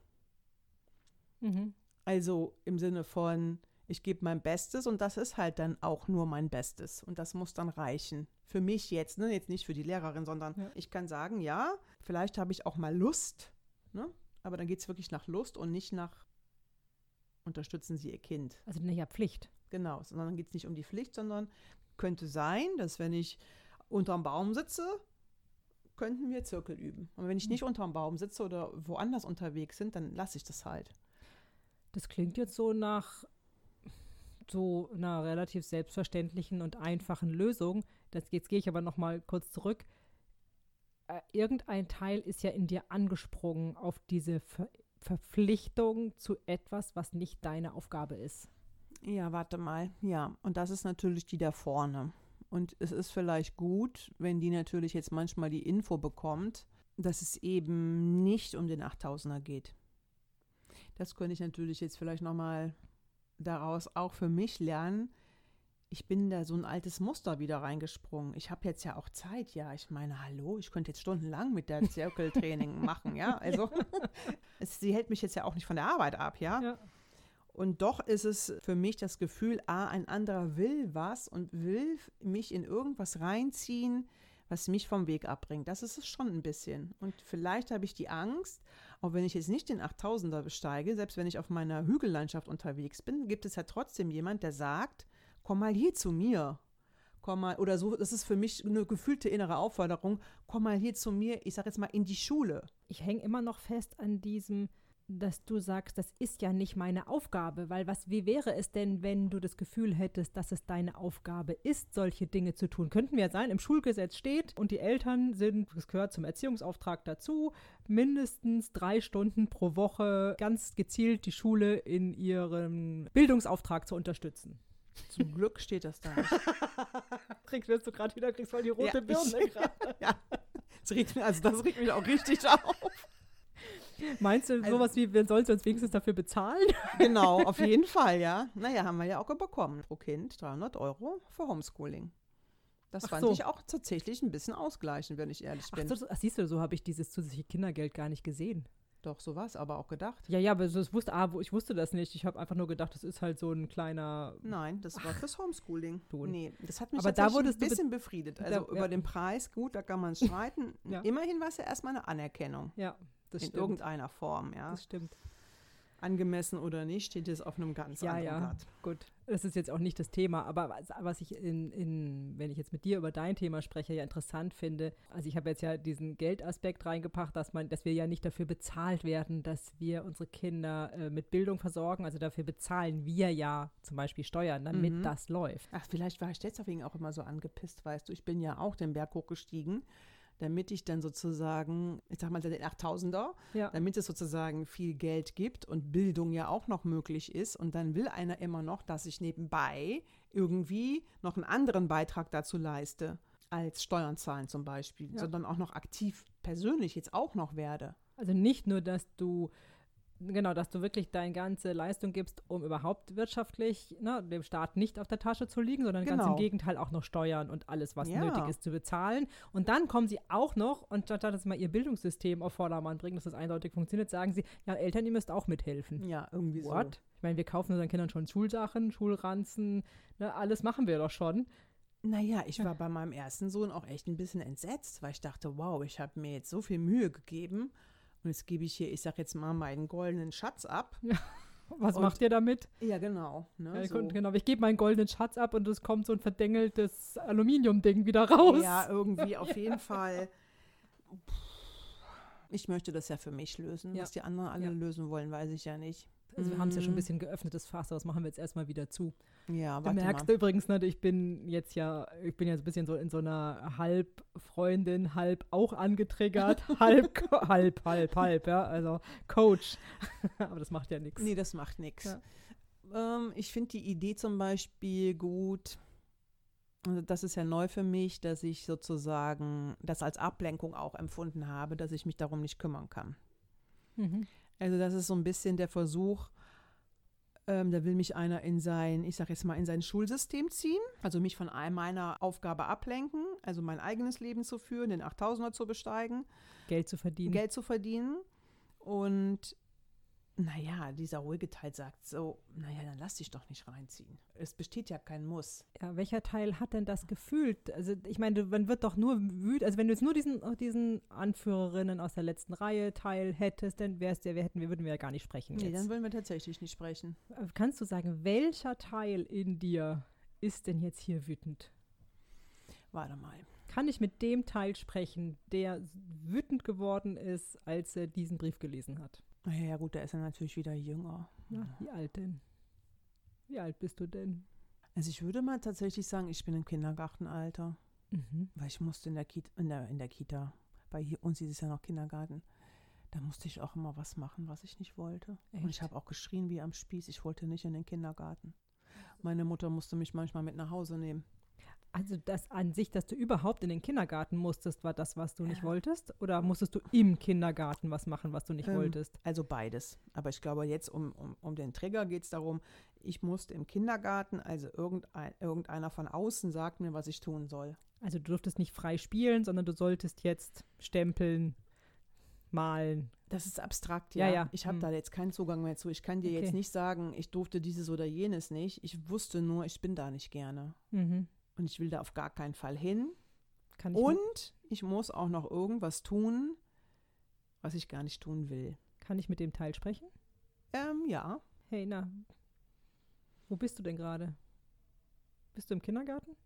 Mhm. Also im Sinne von, ich gebe mein Bestes und das ist halt dann auch nur mein Bestes und das muss dann reichen. Für mich jetzt, ne? jetzt nicht für die Lehrerin, sondern Ja. ich kann sagen, ja, vielleicht habe ich auch mal Lust, ne? aber dann geht es wirklich nach Lust und nicht nach unterstützen Sie Ihr Kind. Also naja, Pflicht. Genau, sondern dann geht es nicht um die Pflicht, sondern könnte sein, dass wenn ich unterm Baum sitze, könnten wir Zirkel üben. Und wenn ich nicht unterm Baum sitze oder woanders unterwegs sind, dann lasse ich das halt. Das klingt jetzt so nach so einer relativ selbstverständlichen und einfachen Lösung. Das, jetzt gehe ich aber noch mal kurz zurück. Äh, irgendein Teil ist ja in dir angesprungen auf diese Ver Verpflichtung zu etwas, was nicht deine Aufgabe ist. Ja, warte mal. Ja, und das ist natürlich die da vorne. Und es ist vielleicht gut, wenn die natürlich jetzt manchmal die Info bekommt, dass es eben nicht um den 8000er geht. Das könnte ich natürlich jetzt vielleicht nochmal daraus auch für mich lernen. Ich bin da so ein altes Muster wieder reingesprungen. Ich habe jetzt ja auch Zeit, ja. Ich meine, hallo, ich könnte jetzt stundenlang mit der Zirkeltraining machen, ja. Also, sie hält mich jetzt ja auch nicht von der Arbeit ab, ja. Ja. Und doch ist es für mich das Gefühl, ah, ein anderer will was und will mich in irgendwas reinziehen, was mich vom Weg abbringt. Das ist es schon ein bisschen. Und vielleicht habe ich die Angst, auch wenn ich jetzt nicht den 8000er besteige, selbst wenn ich auf meiner Hügellandschaft unterwegs bin, gibt es ja trotzdem jemand, der sagt, komm mal hier zu mir. komm mal, oder so, das ist für mich eine gefühlte innere Aufforderung, komm mal hier zu mir, ich sag jetzt mal in die Schule. Ich hänge immer noch fest an diesem, dass du sagst, das ist ja nicht meine Aufgabe, weil was, wie wäre es denn, wenn du das Gefühl hättest, dass es deine Aufgabe ist, solche Dinge zu tun? Könnten wir ja sein, im Schulgesetz steht und die Eltern sind, das gehört zum Erziehungsauftrag dazu, mindestens drei Stunden pro Woche ganz gezielt die Schule in ihrem Bildungsauftrag zu unterstützen. Zum Glück steht das da. Kriegst wirst du gerade wieder, kriegst voll die rote ja, Birne gerade. ja, das regt, also das regt mich auch richtig auf. Meinst du also, sowas wie, wir sollten uns wenigstens dafür bezahlen? Genau, auf jeden Fall, ja. Naja, haben wir ja auch bekommen. Pro Kind 300 Euro für Homeschooling. Das ach fand so. ich auch tatsächlich ein bisschen ausgleichend, wenn ich ehrlich bin. Ach, so, ach siehst du, so habe ich dieses zusätzliche Kindergeld gar nicht gesehen. Doch, so war es aber auch gedacht. Ja, ja, aber so, wusste, ah, ich wusste das nicht. Ich habe einfach nur gedacht, das ist halt so ein kleiner. Nein, das war fürs Homeschooling. Nee, das hat mich aber da ein bisschen be befriedet. Also da, über ja. den Preis, gut, da kann man streiten. ja. Immerhin war es ja erstmal eine Anerkennung. Ja, das in stimmt. irgendeiner Form, ja. Das stimmt. Angemessen oder nicht, steht jetzt auf einem ganz ja, anderen ja. Blatt. Gut, das ist jetzt auch nicht das Thema, aber was, was ich in, in, wenn ich jetzt mit dir über dein Thema spreche, ja interessant finde, also ich habe jetzt ja diesen Geldaspekt reingebracht, dass man, dass wir ja nicht dafür bezahlt werden, dass wir unsere Kinder äh, mit Bildung versorgen. Also dafür bezahlen wir ja zum Beispiel Steuern, damit mhm. das läuft. Ach, vielleicht war ich deswegen auch immer so angepisst, weißt du, ich bin ja auch den Berg hochgestiegen damit ich dann sozusagen, ich sag mal den 8000er, ja. damit es sozusagen viel Geld gibt und Bildung ja auch noch möglich ist. Und dann will einer immer noch, dass ich nebenbei irgendwie noch einen anderen Beitrag dazu leiste, als Steuern zahlen zum Beispiel, ja. sondern auch noch aktiv persönlich jetzt auch noch werde. Also nicht nur, dass du genau, dass du wirklich deine ganze Leistung gibst, um überhaupt wirtschaftlich ne, dem Staat nicht auf der Tasche zu liegen, sondern genau. ganz im genau. Gegenteil auch noch Steuern und alles, was ja. nötig ist, zu bezahlen. Und dann kommen sie auch noch, und statt dass sie mal ihr Bildungssystem auf Vordermann bringen, dass das eindeutig funktioniert, sagen sie, ja, Eltern, ihr müsst auch mithelfen. Ja, irgendwie What? so. Ich meine, wir kaufen unseren Kindern schon Schulsachen, Schulranzen, ne, alles machen wir doch schon. Naja, ich war bei meinem ersten Sohn auch echt ein bisschen entsetzt, weil ich dachte, wow, ich habe mir jetzt so viel Mühe gegeben und jetzt gebe ich hier, ich sag jetzt mal, meinen goldenen Schatz ab. Ja. Was und, macht ihr damit? Ja, genau. Ne, ja, so. genau. Ich gebe meinen goldenen Schatz ab und es kommt so ein verdengeltes Aluminiumding wieder raus. Ja, irgendwie auf jeden Fall. Ich möchte das ja für mich lösen. Was die anderen alle lösen wollen, weiß ich ja nicht. Also wir haben es ja schon ein mhm. bisschen geöffnetes Fass, aber das machen wir jetzt erstmal wieder zu. Ja, Du merkst mal. übrigens, ne, ich bin jetzt ja, ich bin jetzt ein bisschen so in so einer halb Freundin, halb auch angetriggert, halb, halb, halb, halb, ja, also Coach. aber das macht ja nichts. Nee, das macht nichts. Ja. Ähm, ich finde die Idee zum Beispiel gut, also das ist ja neu für mich, dass ich sozusagen das als Ablenkung auch empfunden habe, dass ich mich darum nicht kümmern kann. Mhm. Also das ist so ein bisschen der Versuch, ähm, da will mich einer in sein, ich sage jetzt mal, in sein Schulsystem ziehen, also mich von meiner Aufgabe ablenken, also mein eigenes Leben zu führen, den 8000er zu besteigen. Geld zu verdienen. Geld zu verdienen. Und naja, dieser ruhige Teil sagt so, naja, dann lass dich doch nicht reinziehen. Es besteht ja kein Muss. Ja, welcher Teil hat denn das gefühlt? Also ich meine, man wird doch nur wütend, also wenn du jetzt nur diesen, diesen Anführerinnen aus der letzten Reihe Teil hättest, dann wär's der, wir hätten, wir würden wir ja gar nicht sprechen. Nee, jetzt. dann würden wir tatsächlich nicht sprechen. Äh, kannst du sagen, welcher Teil in dir ist denn jetzt hier wütend? Warte mal. Kann ich mit dem Teil sprechen, der wütend geworden ist, als er diesen Brief gelesen hat? Naja, ja gut, der ist ja natürlich wieder jünger. Ja, wie alt denn? Wie alt bist du denn? Also ich würde mal tatsächlich sagen, ich bin im Kindergartenalter. Mhm. Weil ich musste in der, Kita, in der, in der Kita, bei uns ist es ja noch Kindergarten, da musste ich auch immer was machen, was ich nicht wollte. Echt? Und ich habe auch geschrien wie am Spieß, ich wollte nicht in den Kindergarten. Meine Mutter musste mich manchmal mit nach Hause nehmen. Also das an sich, dass du überhaupt in den Kindergarten musstest, war das, was du nicht wolltest? Oder musstest du im Kindergarten was machen, was du nicht ähm, wolltest? Also beides. Aber ich glaube, jetzt um, um, um den Trigger geht es darum, ich musste im Kindergarten, also irgendein, irgendeiner von außen sagt mir, was ich tun soll. Also du durftest nicht frei spielen, sondern du solltest jetzt stempeln, malen. Das ist abstrakt, ja. ja, ja. Ich habe hm. da jetzt keinen Zugang mehr zu. Ich kann dir okay. jetzt nicht sagen, ich durfte dieses oder jenes nicht. Ich wusste nur, ich bin da nicht gerne. Mhm und ich will da auf gar keinen Fall hin. Ich und ich muss auch noch irgendwas tun, was ich gar nicht tun will. Kann ich mit dem Teil sprechen? Ähm, ja. Hey, na, wo bist du denn gerade? Bist du im Kindergarten?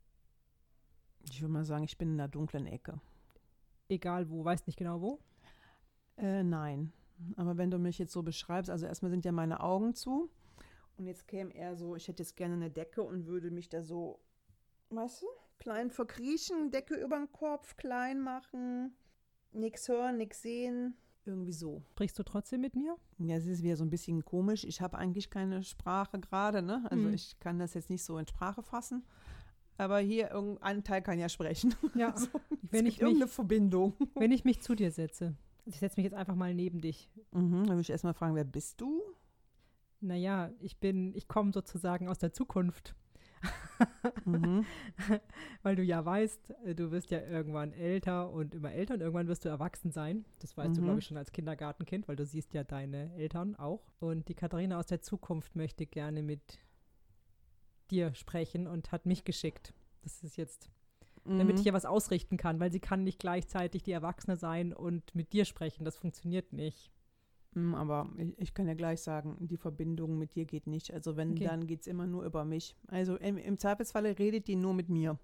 Ich würde mal sagen, ich bin in der dunklen Ecke. Egal wo, weißt nicht genau wo? Äh, nein. Aber wenn du mich jetzt so beschreibst, also erstmal sind ja meine Augen zu. Und jetzt käme eher so, ich hätte jetzt gerne eine Decke und würde mich da so, weißt du, klein verkriechen, Decke über den Kopf, klein machen, nichts hören, nichts sehen. Irgendwie so. Sprichst du trotzdem mit mir? Ja, es ist wieder so ein bisschen komisch. Ich habe eigentlich keine Sprache gerade, ne? Also Mhm. ich kann das jetzt nicht so in Sprache fassen. Aber hier irgendein Teil kann ja sprechen. Ja. Also, Wenn ich gibt irgendeine mich- Verbindung. Wenn ich mich zu dir setze. Also ich setze mich jetzt einfach mal neben dich. Mhm, dann würde ich erstmal fragen, wer bist du? Naja, ich bin, ich komme sozusagen aus der Zukunft. Mhm. Weil du ja weißt, äh, du wirst ja irgendwann älter und immer älter und irgendwann wirst du erwachsen sein. Das weißt du, Mhm. glaube ich, schon als Kindergartenkind, weil du siehst ja deine Eltern auch. Und die Katharina aus der Zukunft möchte gerne mit dir sprechen und hat mich geschickt. Das ist jetzt, damit Mhm. ich ja was ausrichten kann, weil sie kann nicht gleichzeitig die Erwachsene sein und mit dir sprechen. Das funktioniert nicht. Aber ich, ich kann ja gleich sagen, die Verbindung mit dir geht nicht. Also wenn, Okay. dann geht es immer nur über mich. Also im, im Zweifelsfalle redet die nur mit mir.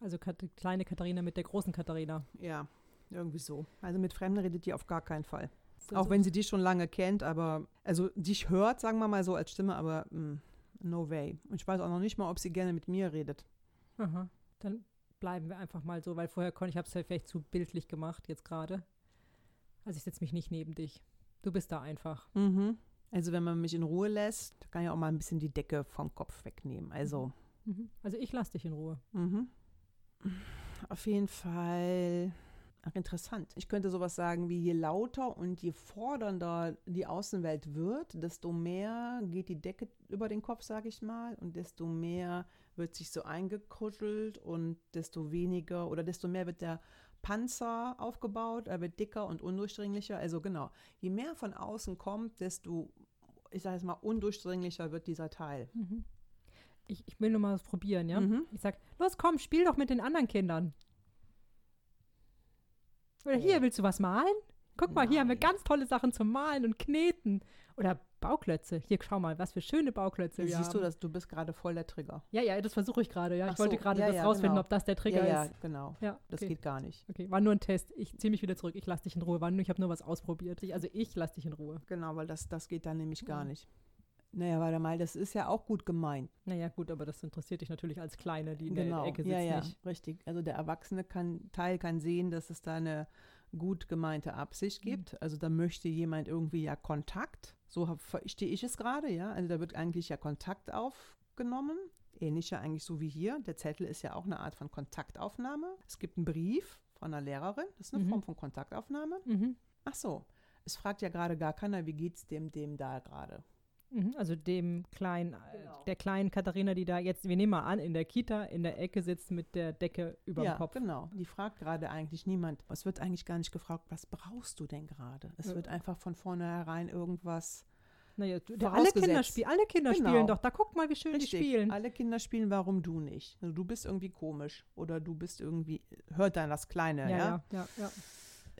Also Kat kleine Katharina mit der großen Katharina. Ja, irgendwie so. Also mit Fremden redet die auf gar keinen Fall. So, Auch so- wenn sie dich schon lange kennt, aber, also dich hört, sagen wir mal so als Stimme, aber mm, no way. Und ich weiß auch noch nicht mal, ob sie gerne mit mir redet. Aha. Dann bleiben wir einfach mal so, weil vorher konnte ich habe es ja vielleicht zu bildlich gemacht jetzt gerade. Also ich setze mich nicht neben dich. Du bist da einfach. Mhm. Also wenn man mich in Ruhe lässt, kann ich auch mal ein bisschen die Decke vom Kopf wegnehmen. Also, Mhm. Also ich lasse dich in Ruhe. mhm. auf jeden Fall ach, interessant. Ich könnte sowas sagen wie, je lauter und je fordernder die Außenwelt wird, desto mehr geht die Decke über den Kopf, sage ich mal, und desto mehr wird sich so eingekuschelt und desto weniger oder desto mehr wird der Panzer aufgebaut, er wird dicker und undurchdringlicher. Also genau, je mehr von außen kommt, desto, ich sage jetzt mal, undurchdringlicher wird dieser Teil. Mhm. Ich, ich will nur mal was probieren, ja? Mhm. Ich sag, los komm, spiel doch mit den anderen Kindern. Oder hier, willst du was malen? Guck mal, hier haben wir Nein. ganz tolle Sachen zum Malen und Kneten. Oder Bauklötze. Hier, schau mal, was für schöne Bauklötze wir Siehst du, dass du bist gerade voll der Trigger. Ja, ja, das versuche ich gerade, ja. Ach Ich wollte so, gerade ja, das ja, rausfinden, genau. ob das der Trigger ja, ja, ist. genau. Ja, Das okay. geht gar nicht. Okay, war nur ein Test. Ich ziehe mich wieder zurück. Ich lasse dich in Ruhe. War nur, ich habe nur was ausprobiert. Ich, also ich lasse dich in Ruhe. Genau, weil das, das geht dann nämlich gar Mhm. nicht. Naja, warte mal, das ist ja auch gut gemeint. Naja, gut, aber das interessiert dich natürlich als Kleine, die in genau, der Ecke sitzt, ja, ja, nicht. richtig. Also der erwachsene kann, Teil kann sehen, dass es da eine gut gemeinte Absicht Mhm. gibt. Also da möchte jemand irgendwie ja Kontakt. So verstehe ich es gerade, ja. Also da wird eigentlich ja Kontakt aufgenommen. Ähnlich ja eigentlich so wie hier. Der Zettel ist ja auch eine Art von Kontaktaufnahme. Es gibt einen Brief von einer Lehrerin. Das ist eine Mhm. Form von Kontaktaufnahme. Mhm. Ach so. Es fragt ja gerade gar keiner, wie geht's dem, dem da gerade. Mhm. Also dem kleinen, äh, Genau. der kleinen Katharina, die da jetzt, wir nehmen mal an, in der Kita in der Ecke sitzt mit der Decke über ja, dem Kopf. genau. Die fragt gerade eigentlich niemand. Es wird eigentlich gar nicht gefragt, was brauchst du denn gerade? Es Ja. wird einfach von vornherein irgendwas. Naja, alle Kinder, spiel, alle Kinder Genau. spielen doch. Da guck mal, wie schön die Richtig. spielen. Alle Kinder spielen, warum du nicht? Also du bist irgendwie komisch oder du bist irgendwie, hört dann das Kleine, ja? ja, ja, ja, ja.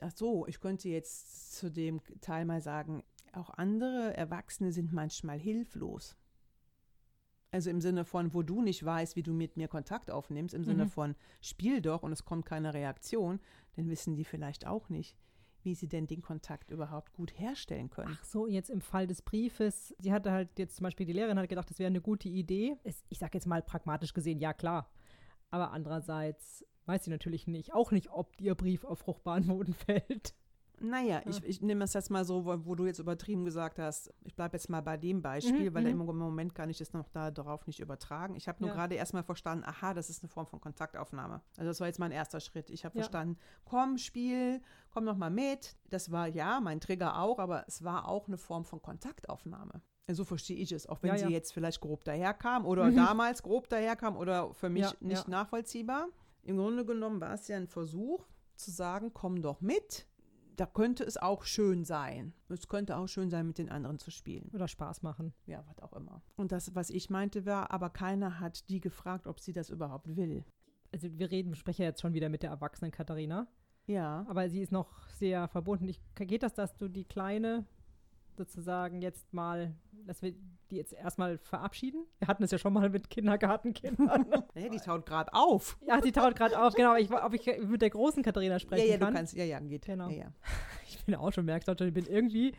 Ach so, ich könnte jetzt zu dem Teil mal sagen, auch andere Erwachsene sind manchmal hilflos. Also im Sinne von, wo du nicht weißt, wie du mit mir Kontakt aufnimmst, im Sinne Mhm. von, spiel doch und es kommt keine Reaktion, dann wissen die vielleicht auch nicht, wie sie denn den Kontakt überhaupt gut herstellen können. Ach so, jetzt im Fall des Briefes, sie hatte halt jetzt zum Beispiel, die Lehrerin hat gedacht, das wäre eine gute Idee. Es, ich sage jetzt mal pragmatisch gesehen, ja klar. Aber andererseits weiß sie natürlich nicht, auch nicht, ob ihr Brief auf fruchtbaren Boden fällt. Naja, ich, ich nehme es jetzt mal so, wo, wo du jetzt übertrieben gesagt hast, ich bleibe jetzt mal bei dem Beispiel, Mhm, weil mhm. im Moment kann ich es noch da darauf nicht übertragen. Ich habe nur Ja. gerade erstmal verstanden, aha, das ist eine Form von Kontaktaufnahme. Also das war jetzt mein erster Schritt. Ich habe Ja. verstanden, komm, Spiel, komm noch mal mit. Das war ja mein Trigger auch, aber es war auch eine Form von Kontaktaufnahme. So verstehe ich es, auch wenn Ja, sie ja. jetzt vielleicht grob daherkam oder Mhm. damals grob daherkam oder für mich Ja, nicht ja. nachvollziehbar. Im Grunde genommen war es ja ein Versuch zu sagen, komm doch mit. Da könnte es auch schön sein. Es könnte auch schön sein, mit den anderen zu spielen. Oder Spaß machen. Ja, was auch immer. Und das, was ich meinte, war, aber keiner hat die gefragt, ob sie das überhaupt will. Also wir reden, sprechen jetzt schon wieder mit der erwachsenen Katharina. Ja. Aber sie ist noch sehr verbunden. Ich, geht das, dass du die Kleine sozusagen jetzt mal, dass wir die jetzt erstmal verabschieden. Wir hatten es ja schon mal mit Kindergartenkindern. ja, die taut gerade auf. Ja, die taut gerade auf, genau. Ich, ob ich mit der großen Katharina sprechen ja, ja, kann. du kannst, ja, ja, geht. Genau. Ja, ja. Ich bin auch schon, merkst du, ich bin irgendwie.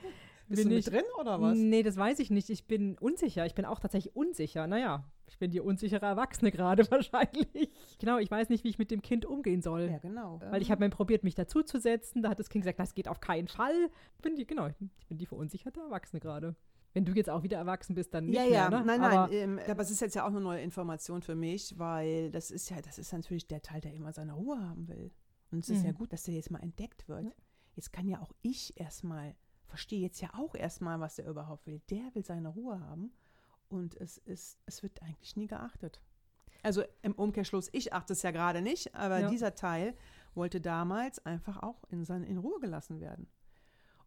Bist bin du ich, mit drin oder was? Nee, das weiß ich nicht. Ich bin unsicher. Ich bin auch tatsächlich unsicher. Naja, ich bin die unsichere Erwachsene gerade wahrscheinlich. Genau, ich weiß nicht, wie ich mit dem Kind umgehen soll. Ja, genau. Weil ich habe mir probiert, mich dazuzusetzen. Da hat das Kind gesagt, das geht auf keinen Fall. Ich bin die, genau, ich bin die verunsicherte Erwachsene gerade. Wenn du jetzt auch wieder erwachsen bist, dann nicht ja, mehr, ja, ne? nein, Aber, nein. Ähm, aber es ist jetzt ja auch eine neue Information für mich, weil das ist ja, das ist natürlich der Teil, der immer seine Ruhe haben will. Und es ist Mhm. ja gut, dass der jetzt mal entdeckt wird. Ja. Jetzt kann ja auch ich erstmal, verstehe jetzt ja auch erstmal, was der überhaupt will. Der will seine Ruhe haben und es ist, es wird eigentlich nie geachtet. Also im Umkehrschluss, ich achte es ja gerade nicht, aber Ja. dieser Teil wollte damals einfach auch in, sein, in Ruhe gelassen werden.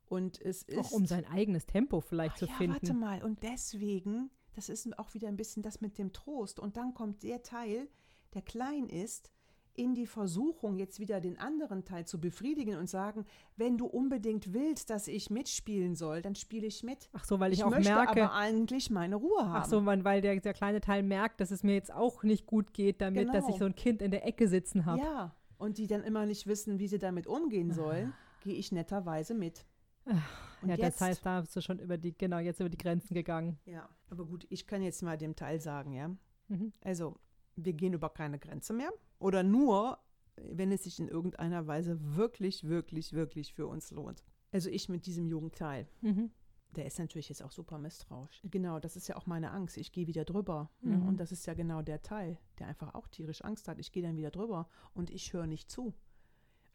Und es ist auch um sein eigenes Tempo vielleicht Ach zu ja, finden. warte mal. Und deswegen, das ist auch wieder ein bisschen das mit dem Trost. Und dann kommt der Teil, der klein ist, in die Versuchung, jetzt wieder den anderen Teil zu befriedigen und sagen, wenn du unbedingt willst, dass ich mitspielen soll, dann spiele ich mit. Ach so, weil ich, Ich auch möchte merke, aber eigentlich meine Ruhe haben. ach so, weil der, der kleine Teil merkt, dass es mir jetzt auch nicht gut geht, damit, dass Genau. ich so ein Kind in der Ecke sitzen habe. Ja, und die dann immer nicht wissen, wie sie damit umgehen sollen, gehe ich netterweise mit. Und Ah. ja, jetzt, das heißt, da bist du schon über die, genau, jetzt über die Grenzen gegangen. ja, aber gut, ich kann jetzt mal dem Teil sagen, ja. Mhm. Also, wir gehen über keine Grenze mehr. Oder nur, wenn es sich in irgendeiner Weise wirklich, wirklich, wirklich für uns lohnt. Also ich mit diesem Jugendteil. Mhm. Der ist natürlich jetzt auch super misstrauisch. Genau, das ist ja auch meine Angst. Ich gehe wieder drüber. Ne? Mhm. Und das ist ja genau der Teil, der einfach auch tierisch Angst hat. Ich gehe dann wieder drüber und ich höre nicht zu.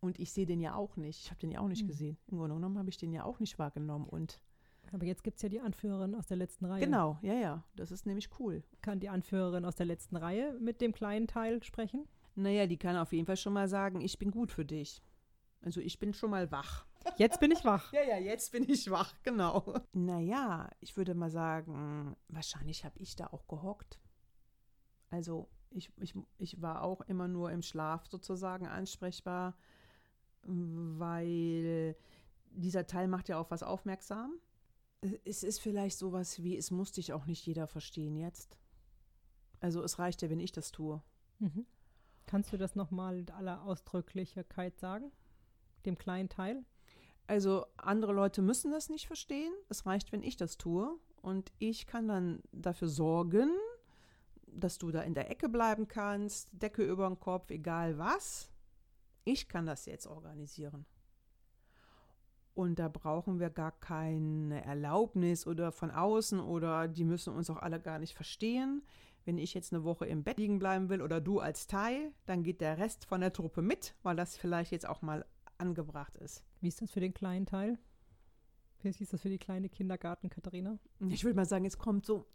Und ich sehe den ja auch nicht. Ich habe den ja auch nicht Mhm. gesehen. Im Grunde genommen habe ich den ja auch nicht wahrgenommen. Und Aber jetzt gibt es ja die Anführerin aus der letzten Reihe. genau, ja, ja, das ist nämlich cool. Kann die Anführerin aus der letzten Reihe mit dem kleinen Teil sprechen? Naja, die kann auf jeden Fall schon mal sagen, ich bin gut für dich. Also ich bin schon mal wach. Jetzt bin ich wach. Ja, ja, jetzt bin ich wach, genau. Naja, ich würde mal sagen, wahrscheinlich habe ich da auch gehockt. Also ich, ich, ich war auch immer nur im Schlaf sozusagen ansprechbar, weil dieser Teil macht ja auf was aufmerksam. Es ist vielleicht sowas wie, es muss dich auch nicht jeder verstehen jetzt. Also es reicht ja, wenn ich das tue. Mhm. Kannst du das nochmal mit aller Ausdrücklichkeit sagen? Dem kleinen Teil? Also andere Leute müssen das nicht verstehen. Es reicht, wenn ich das tue. Und ich kann dann dafür sorgen, dass du da in der Ecke bleiben kannst, Decke über den Kopf, egal was. Ich kann das jetzt organisieren. Und da brauchen wir gar keine Erlaubnis oder von außen oder die müssen uns auch alle gar nicht verstehen. Wenn ich jetzt eine Woche im Bett liegen bleiben will oder du als Teil, dann geht der Rest von der Truppe mit, weil das vielleicht jetzt auch mal angebracht ist. Wie ist das für den kleinen Teil? Wie ist das für die kleine Kindergarten, Katharina? Ich würde mal sagen, es kommt so,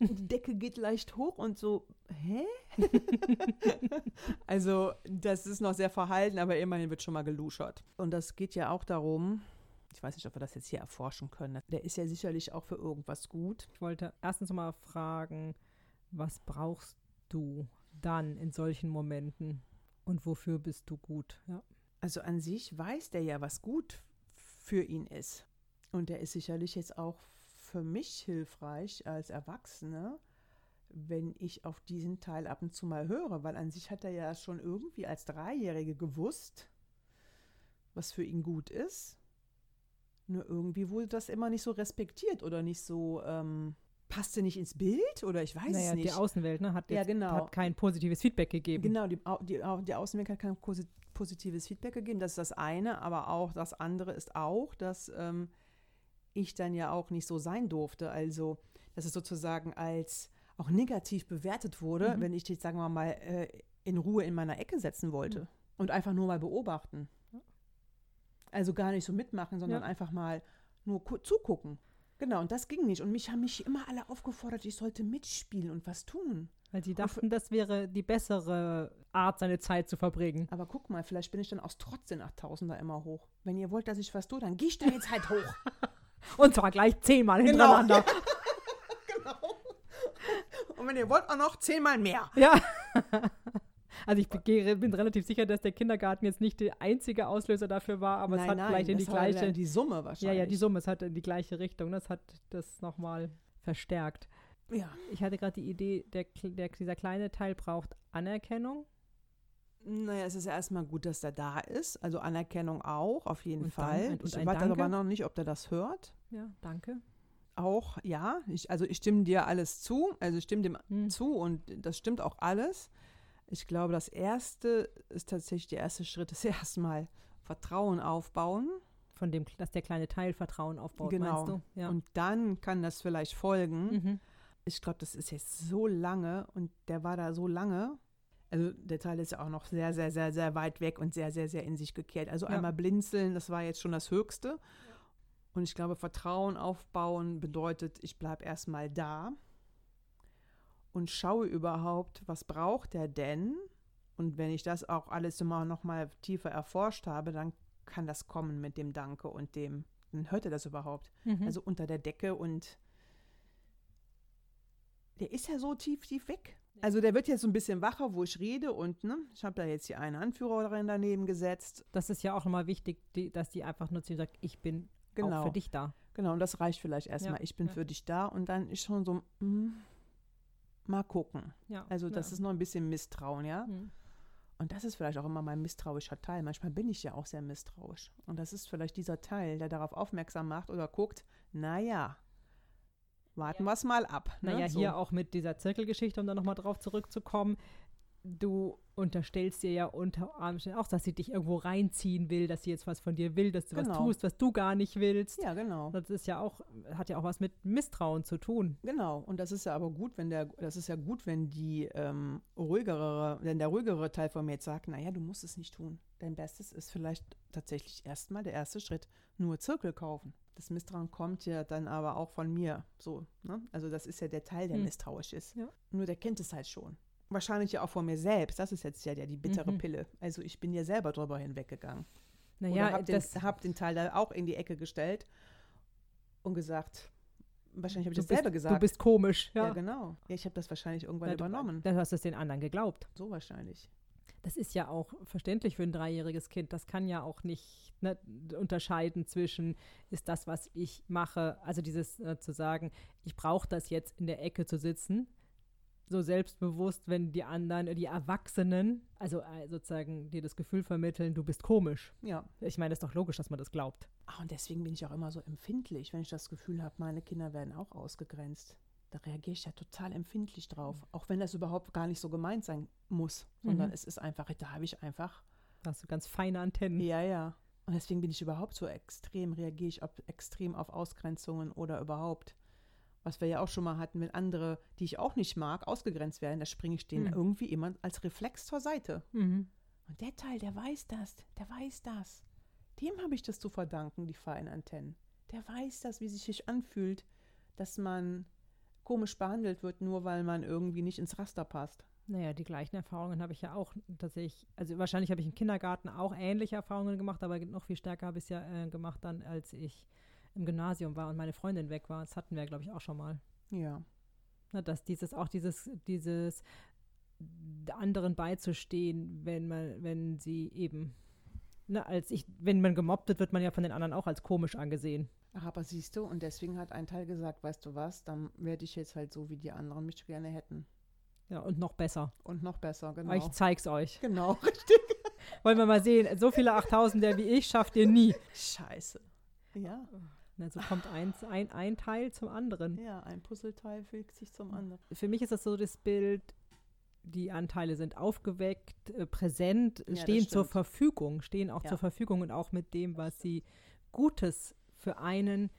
die Decke geht leicht hoch und so, hä? also, das ist noch sehr verhalten, aber immerhin wird schon mal geluschert. Und das geht ja auch darum, ich weiß nicht, ob wir das jetzt hier erforschen können. Der ist ja sicherlich auch für irgendwas gut. Ich wollte erstens mal fragen, was brauchst du dann in solchen Momenten und wofür bist du gut? Ja. Also an sich weiß der ja, was gut für ihn ist. Und der ist sicherlich jetzt auch für mich hilfreich als Erwachsene, wenn ich auf diesen Teil ab und zu mal höre, weil an sich hat er ja schon irgendwie als Dreijährige gewusst, was für ihn gut ist. Nur irgendwie wurde das immer nicht so respektiert oder nicht so, ähm, passte nicht ins Bild oder ich weiß naja, es nicht. die Außenwelt ne, hat, Ja, jetzt, genau. hat kein positives Feedback gegeben. Genau, die, die, die Außenwelt hat kein posi- positives Feedback gegeben. Das ist das eine, aber auch das andere ist auch, dass ähm, ich dann ja auch nicht so sein durfte. Also, dass es sozusagen als auch negativ bewertet wurde, Mhm. wenn ich dich, sagen wir mal, äh, in Ruhe in meiner Ecke setzen wollte Mhm. und einfach nur mal beobachten. Also gar nicht so mitmachen, sondern Ja. einfach mal nur zugucken. Genau, und das ging nicht. Und mich haben mich immer alle aufgefordert, ich sollte mitspielen und was tun. Weil sie dachten, das wäre die bessere Art, seine Zeit zu verbringen. Aber guck mal, vielleicht bin ich dann aus Trotz den 8000er immer hoch. Wenn ihr wollt, dass ich was tue, dann gehe ich da jetzt halt hoch. Und zwar gleich zehnmal Genau. hintereinander. genau. Und wenn ihr wollt, auch noch zehnmal mehr. Ja. Also ich bin, bin, relativ sicher, dass der Kindergarten jetzt nicht der einzige Auslöser dafür war, aber nein, es hat nein, vielleicht in die gleiche. Die Summe wahrscheinlich. Ja, ja, die Summe, es hat in die gleiche Richtung. Das hat das nochmal verstärkt. Ja. Ich hatte gerade die Idee, der, der, dieser kleine Teil braucht Anerkennung. Naja, es ist erstmal gut, dass der da ist. Also Anerkennung auch, auf jeden und Fall. Dann, ich weiß aber noch nicht, ob der das hört. Ja, danke. Auch, ja. Ich, also ich stimme dir alles zu. Also ich stimme dem hm. zu und das stimmt auch alles. Ich glaube, das erste ist tatsächlich, der erste Schritt ist erstmal Vertrauen aufbauen. Von dem, dass der kleine Teil Vertrauen aufbaut, genau. meinst du? Ja. Und dann kann das vielleicht folgen. Mhm. Ich glaube, das ist jetzt so lange und der war da so lange also der Teil ist ja auch noch sehr, sehr, sehr, sehr weit weg und sehr, sehr, sehr in sich gekehrt. Also ja. einmal blinzeln, das war jetzt schon das Höchste. Und ich glaube, Vertrauen aufbauen bedeutet, ich bleibe erstmal da und schaue überhaupt, was braucht er denn? Und wenn ich das auch alles immer noch mal tiefer erforscht habe, dann kann das kommen mit dem Danke und dem, dann hört er das überhaupt. Mhm. Also unter der Decke und der ist ja so tief, tief weg. Also der wird jetzt so ein bisschen wacher, wo ich rede und ne, ich habe da jetzt hier eine Anführerin daneben gesetzt. Das ist ja auch nochmal wichtig, die, dass die einfach nur zu sagt, ich bin genau. auch für dich da. Genau, und das reicht vielleicht erstmal. Ja. Ich bin ja. für dich da und dann ist schon so, mh, hm, mal gucken. Ja. Also das ist noch ein bisschen Misstrauen, ja. Mhm. Und das ist vielleicht auch immer mein misstrauischer Teil. Manchmal bin ich ja auch sehr misstrauisch. Und das ist vielleicht dieser Teil, der darauf aufmerksam macht oder guckt, naja, warten wir es mal ab. Ne? Naja, so. hier auch mit dieser Zirkelgeschichte, um da nochmal drauf zurückzukommen. Du unterstellst dir ja unter Umständen auch, dass sie dich irgendwo reinziehen will, dass sie jetzt was von dir will, dass du genau. was tust, was du gar nicht willst. Ja, genau. Das ist ja auch, hat ja auch was mit Misstrauen zu tun. Genau. Und das ist ja aber gut, wenn der, das ist ja gut, wenn die ähm, ruhigere, wenn der ruhigere Teil von mir jetzt sagt, naja, du musst es nicht tun. Dein Bestes ist vielleicht tatsächlich erstmal der erste Schritt, nur Zirkel kaufen. Das Misstrauen kommt ja dann aber auch von mir. So, ne? Also das ist ja der Teil, der hm. misstrauisch ist. Ja. Nur der kennt es halt schon. Wahrscheinlich ja auch von mir selbst. Das ist jetzt ja die bittere mhm. Pille. Also ich bin ja selber drüber hinweggegangen. Naja, Oder hab den, hab den Teil da auch in die Ecke gestellt und gesagt, wahrscheinlich habe ich du das bist, selber gesagt. Du bist komisch, ja. Ja, genau. Ja, ich habe das wahrscheinlich irgendwann ja, übernommen. Dann hast du es den anderen geglaubt. So wahrscheinlich. Das ist ja auch verständlich für ein dreijähriges Kind. Das kann ja auch nicht ne, unterscheiden zwischen, ist das, was ich mache, also dieses äh, zu sagen, ich brauche das jetzt in der Ecke zu sitzen, so selbstbewusst, wenn die anderen, die Erwachsenen, also äh, sozusagen dir das Gefühl vermitteln, du bist komisch. Ja. Ich meine, das ist doch logisch, dass man das glaubt. Ach, und deswegen bin ich auch immer so empfindlich, wenn ich das Gefühl habe, meine Kinder werden auch ausgegrenzt da reagiere ich ja total empfindlich drauf. Mhm. Auch wenn das überhaupt gar nicht so gemeint sein muss, sondern mhm. es ist einfach, da habe ich einfach. Da hast du ganz feine Antennen. Ja, ja. Und deswegen bin ich überhaupt so extrem, reagiere ich ob, extrem auf Ausgrenzungen oder überhaupt. Was wir ja auch schon mal hatten, wenn andere, die ich auch nicht mag, ausgegrenzt werden, da springe ich denen mhm. irgendwie immer als Reflex zur Seite. Mhm. Und der Teil, der weiß das, der weiß das. Dem habe ich das zu verdanken, die feinen Antennen. Der weiß das, wie sich sich anfühlt, dass man komisch behandelt wird, nur weil man irgendwie nicht ins Raster passt. Naja, die gleichen Erfahrungen habe ich ja auch tatsächlich, also wahrscheinlich habe ich im Kindergarten auch ähnliche Erfahrungen gemacht, aber noch viel stärker habe ich es ja äh, gemacht dann, als ich im Gymnasium war und meine Freundin weg war. Das hatten wir, glaube ich, auch schon mal. Ja. Na, dass dieses, auch dieses, dieses anderen beizustehen, wenn man, wenn sie eben, na, als ich, wenn man gemobbt wird, wird man ja von den anderen auch als komisch angesehen. Ach, aber siehst du, und deswegen hat ein Teil gesagt, weißt du was, dann werde ich jetzt halt so, wie die anderen mich gerne hätten. Ja, und noch besser. Und noch besser, genau. Aber ich zeig's euch. Genau, richtig. Wollen wir mal sehen, so viele 8000er wie ich schafft ihr nie. Scheiße. Ja. Na, so kommt ein, ein, ein Teil zum anderen. Ja, ein Puzzleteil fügt sich zum anderen. Für mich ist das so das Bild, die Anteile sind aufgeweckt, äh, präsent, ja, stehen zur Verfügung, stehen auch ja. zur Verfügung und auch mit dem, was sie Gutes für einen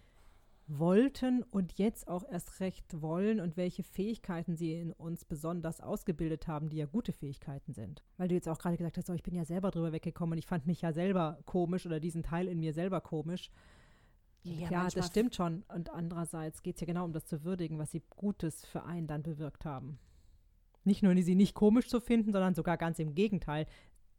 wollten und jetzt auch erst recht wollen und welche Fähigkeiten sie in uns besonders ausgebildet haben, die ja gute Fähigkeiten sind. Weil du jetzt auch gerade gesagt hast, oh, ich bin ja selber drüber weggekommen und ich fand mich ja selber komisch oder diesen Teil in mir selber komisch. Ja, ja das stimmt schon. Und andererseits geht es ja genau um das zu würdigen, was sie Gutes für einen dann bewirkt haben. Nicht nur sie nicht komisch zu finden, sondern sogar ganz im Gegenteil.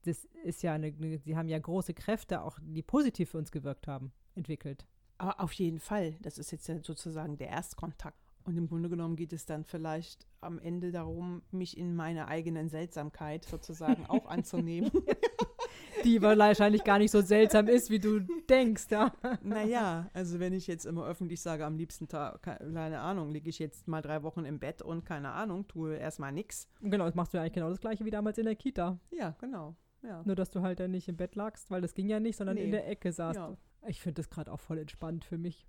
Das ist ja eine, eine sie haben ja große Kräfte, auch die positiv für uns gewirkt haben, entwickelt. Aber auf jeden Fall, das ist jetzt sozusagen der Erstkontakt. Und im Grunde genommen geht es dann vielleicht am Ende darum, mich in meiner eigenen Seltsamkeit sozusagen auch anzunehmen. Die wahrscheinlich gar nicht so seltsam ist, wie du denkst, ja. Naja, also wenn ich jetzt immer öffentlich sage, am liebsten Tag, keine Ahnung, liege ich jetzt mal drei Wochen im Bett und keine Ahnung, tue erstmal nichts. Genau, das machst du ja eigentlich genau das gleiche wie damals in der Kita. Ja, genau. Ja. Nur, dass du halt dann nicht im Bett lagst, weil das ging ja nicht, sondern Nee. in der Ecke saßt. Ja. Ich finde das gerade auch voll entspannt für mich.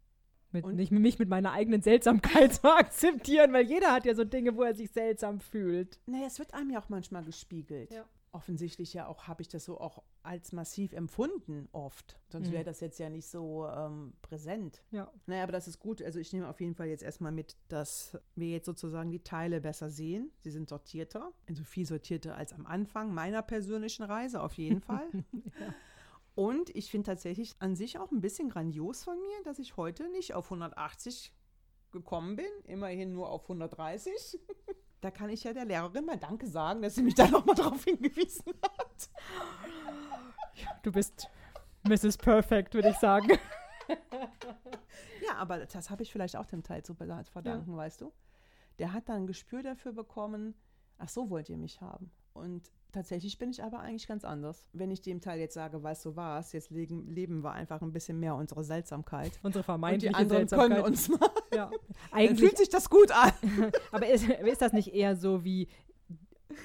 Mit, Und? nicht mich mit meiner eigenen Seltsamkeit zu akzeptieren, weil jeder hat ja so Dinge, wo er sich seltsam fühlt. Naja, es wird einem ja auch manchmal gespiegelt. Ja. Offensichtlich ja auch, habe ich das so auch als massiv empfunden oft. Sonst Mhm. wäre das jetzt ja nicht so ähm, präsent. Ja. Naja, aber das ist gut. Also ich nehme auf jeden Fall jetzt erstmal mit, dass wir jetzt sozusagen die Teile besser sehen. Sie sind sortierter, also viel sortierter als am Anfang meiner persönlichen Reise, auf jeden Fall. Und ich finde tatsächlich an sich auch ein bisschen grandios von mir, dass ich heute nicht auf 180 gekommen bin, immerhin nur auf 130. Da kann ich ja der Lehrerin mal Danke sagen, dass sie mich da nochmal drauf hingewiesen hat. Du bist Mrs. Perfect, würde ich sagen. Ja, aber das habe ich vielleicht auch dem Teil zu verdanken, weißt du? Der hat dann ein Gespür dafür bekommen, ach so wollt ihr mich haben. Und tatsächlich bin ich aber eigentlich ganz anders. Wenn ich dem Teil jetzt sage, weißt du was, jetzt legen, leben wir einfach ein bisschen mehr unsere Seltsamkeit. Unsere Und die vermeintliche anderen Seltsamkeit. können uns mal. ja. Dann Eigentlich, fühlt sich das gut an. aber ist, ist das nicht eher so wie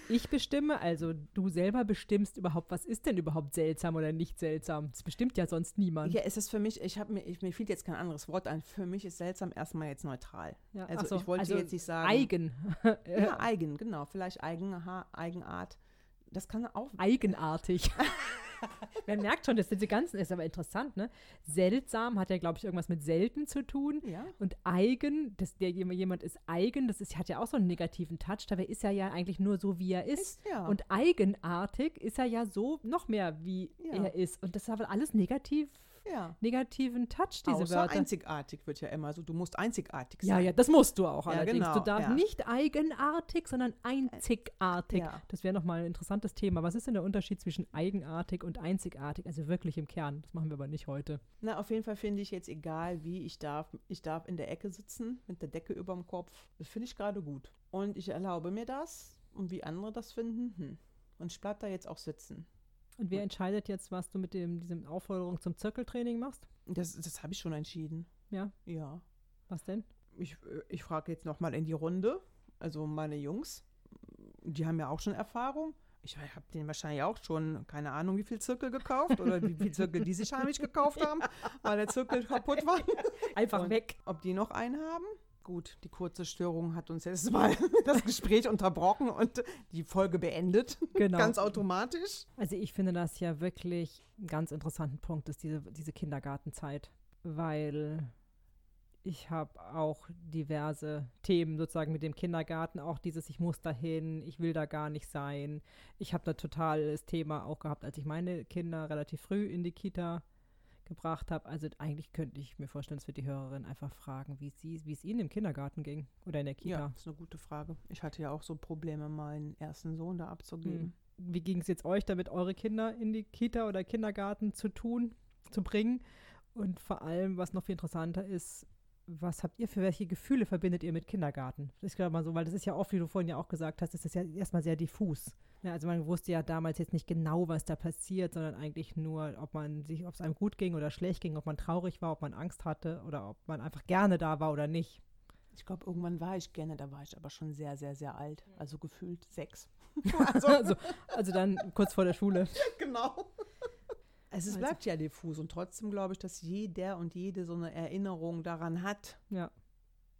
ich bestimme, also du selber bestimmst überhaupt, was ist denn überhaupt seltsam oder nicht seltsam? Das bestimmt ja sonst niemand. Ja, es ist für mich, ich habe mir, ich, mir fiel jetzt kein anderes Wort ein. Für mich ist seltsam erstmal jetzt neutral. Ja, Also so, ich wollte also jetzt nicht sagen. Eigen. Ja, eigen, genau. Vielleicht eigen, Eigenart. Das kann auch. Eigenartig. Man merkt schon, dass diese ganzen, ist aber interessant, ne? Seltsam hat ja, glaube ich, irgendwas mit selten zu tun. Ja. Und eigen, dass der jemand ist eigen, das ist, hat ja auch so einen negativen Touch. Dabei ist er ja eigentlich nur so, wie er ist. Ja. Und eigenartig ist er ja so noch mehr, wie Ja. er ist. Und das ist aber alles negativ, ja. negativen Touch, diese Außer Wörter. einzigartig wird ja immer so. Du musst einzigartig sein. Ja, ja, das musst du auch Ja, allerdings. genau, du darfst ja. nicht eigenartig, sondern einzigartig. Ja. Das wäre nochmal ein interessantes Thema. Was ist denn der Unterschied zwischen eigenartig und einzigartig? Also wirklich im Kern. Das machen wir aber nicht heute. Na, auf jeden Fall finde ich jetzt egal, wie ich darf. Ich darf in der Ecke sitzen mit der Decke über dem Kopf. Das finde ich gerade gut. Und ich erlaube mir das. Und wie andere das finden, hm. Und ich bleibe da jetzt auch sitzen. Und wer entscheidet jetzt, was du mit dem, diesem Aufforderung zum Zirkeltraining machst? Das, das habe ich schon entschieden. Ja, Ja. was denn? Ich, ich frage jetzt nochmal in die Runde. Also meine Jungs, die haben ja auch schon Erfahrung. Ich habe denen wahrscheinlich auch schon, keine Ahnung, wie viel Zirkel gekauft oder wie viel Zirkel die sich heimlich gekauft haben, weil der Zirkel kaputt war. Einfach Und weg. Ob die noch einen haben? Gut, die kurze Störung hat uns jetzt mal das Gespräch unterbrochen und die Folge beendet. Genau. Ganz automatisch. Also ich finde das ja wirklich einen ganz interessanten Punkt, ist diese, diese Kindergartenzeit, weil ich habe auch diverse Themen sozusagen mit dem Kindergarten, auch dieses ich muss dahin, ich will da gar nicht sein. Ich habe da total das Thema auch gehabt, als ich meine Kinder relativ früh in die Kita gebracht habe. Also eigentlich könnte ich mir vorstellen, dass wir die Hörerin einfach fragen, wie sie, wie es ihnen im Kindergarten ging oder in der Kita. Ja, das ist eine gute Frage. Ich hatte ja auch so Probleme, meinen ersten Sohn da abzugeben. Hm. Wie ging es jetzt euch damit, eure Kinder in die Kita oder Kindergarten zu tun, zu bringen? Und vor allem, was noch viel interessanter ist, was habt ihr für welche Gefühle verbindet ihr mit Kindergarten? Das ist gerade mal so, weil das ist ja oft, wie du vorhin ja auch gesagt hast, das ist ja erstmal sehr diffus. Ja, also man wusste ja damals jetzt nicht genau, was da passiert, sondern eigentlich nur, ob man sich, ob es einem gut ging oder schlecht ging, ob man traurig war, ob man Angst hatte oder ob man einfach gerne da war oder nicht. Ich glaube, irgendwann war ich gerne, da war ich aber schon sehr, sehr, sehr alt. Also gefühlt sechs. Also, also dann kurz vor der Schule. genau. Es ist, Also- bleibt ja diffus und trotzdem glaube ich, dass jeder und jede so eine Erinnerung daran hat, Ja,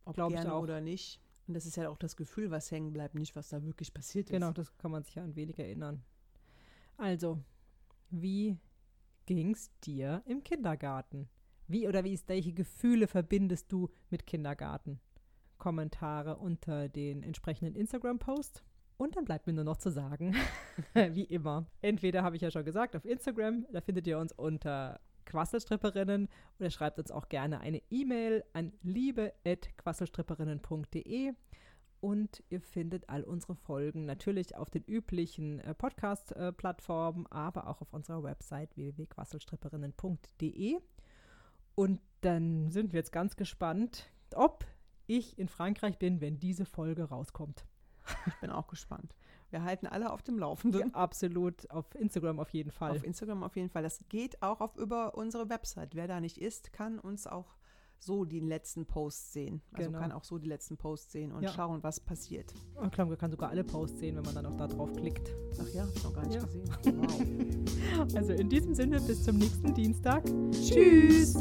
ob Glaub ich gerne auch. oder nicht. Und das ist ja auch das Gefühl, was hängen bleibt, nicht was da wirklich passiert Genau, ist. das kann man sich ja ein wenig erinnern. Also, wie ging's dir im Kindergarten? Wie oder wie ist, welche Gefühle verbindest du mit Kindergarten? Kommentare unter den entsprechenden Instagram-Post. Und dann bleibt mir nur noch zu sagen, wie immer. Entweder habe ich ja schon gesagt, auf Instagram, da findet ihr uns unter Quasselstripperinnen oder schreibt uns auch gerne eine E-Mail an liebe.quasselstripperinnen.de und ihr findet all unsere Folgen natürlich auf den üblichen äh, Podcast-Plattformen, aber auch auf unserer Website www.quasselstripperinnen.de. Und dann sind wir jetzt ganz gespannt, ob ich in Frankreich bin, wenn diese Folge rauskommt. Ich bin auch gespannt. Wir halten alle auf dem Laufenden. Ja, absolut. Auf Instagram auf jeden Fall. Auf Instagram auf jeden Fall. Das geht auch auf, über unsere Website. Wer da nicht ist, kann uns auch so die letzten Posts sehen. Also Genau. kann auch so die letzten Posts sehen und Ja. schauen, was passiert. Ich glaube, man kann sogar alle Posts sehen, wenn man dann auch da drauf klickt. Ach ja, hab ich noch gar nicht Ja. gesehen. Wow. Also in diesem Sinne, bis zum nächsten Dienstag. Tschüss.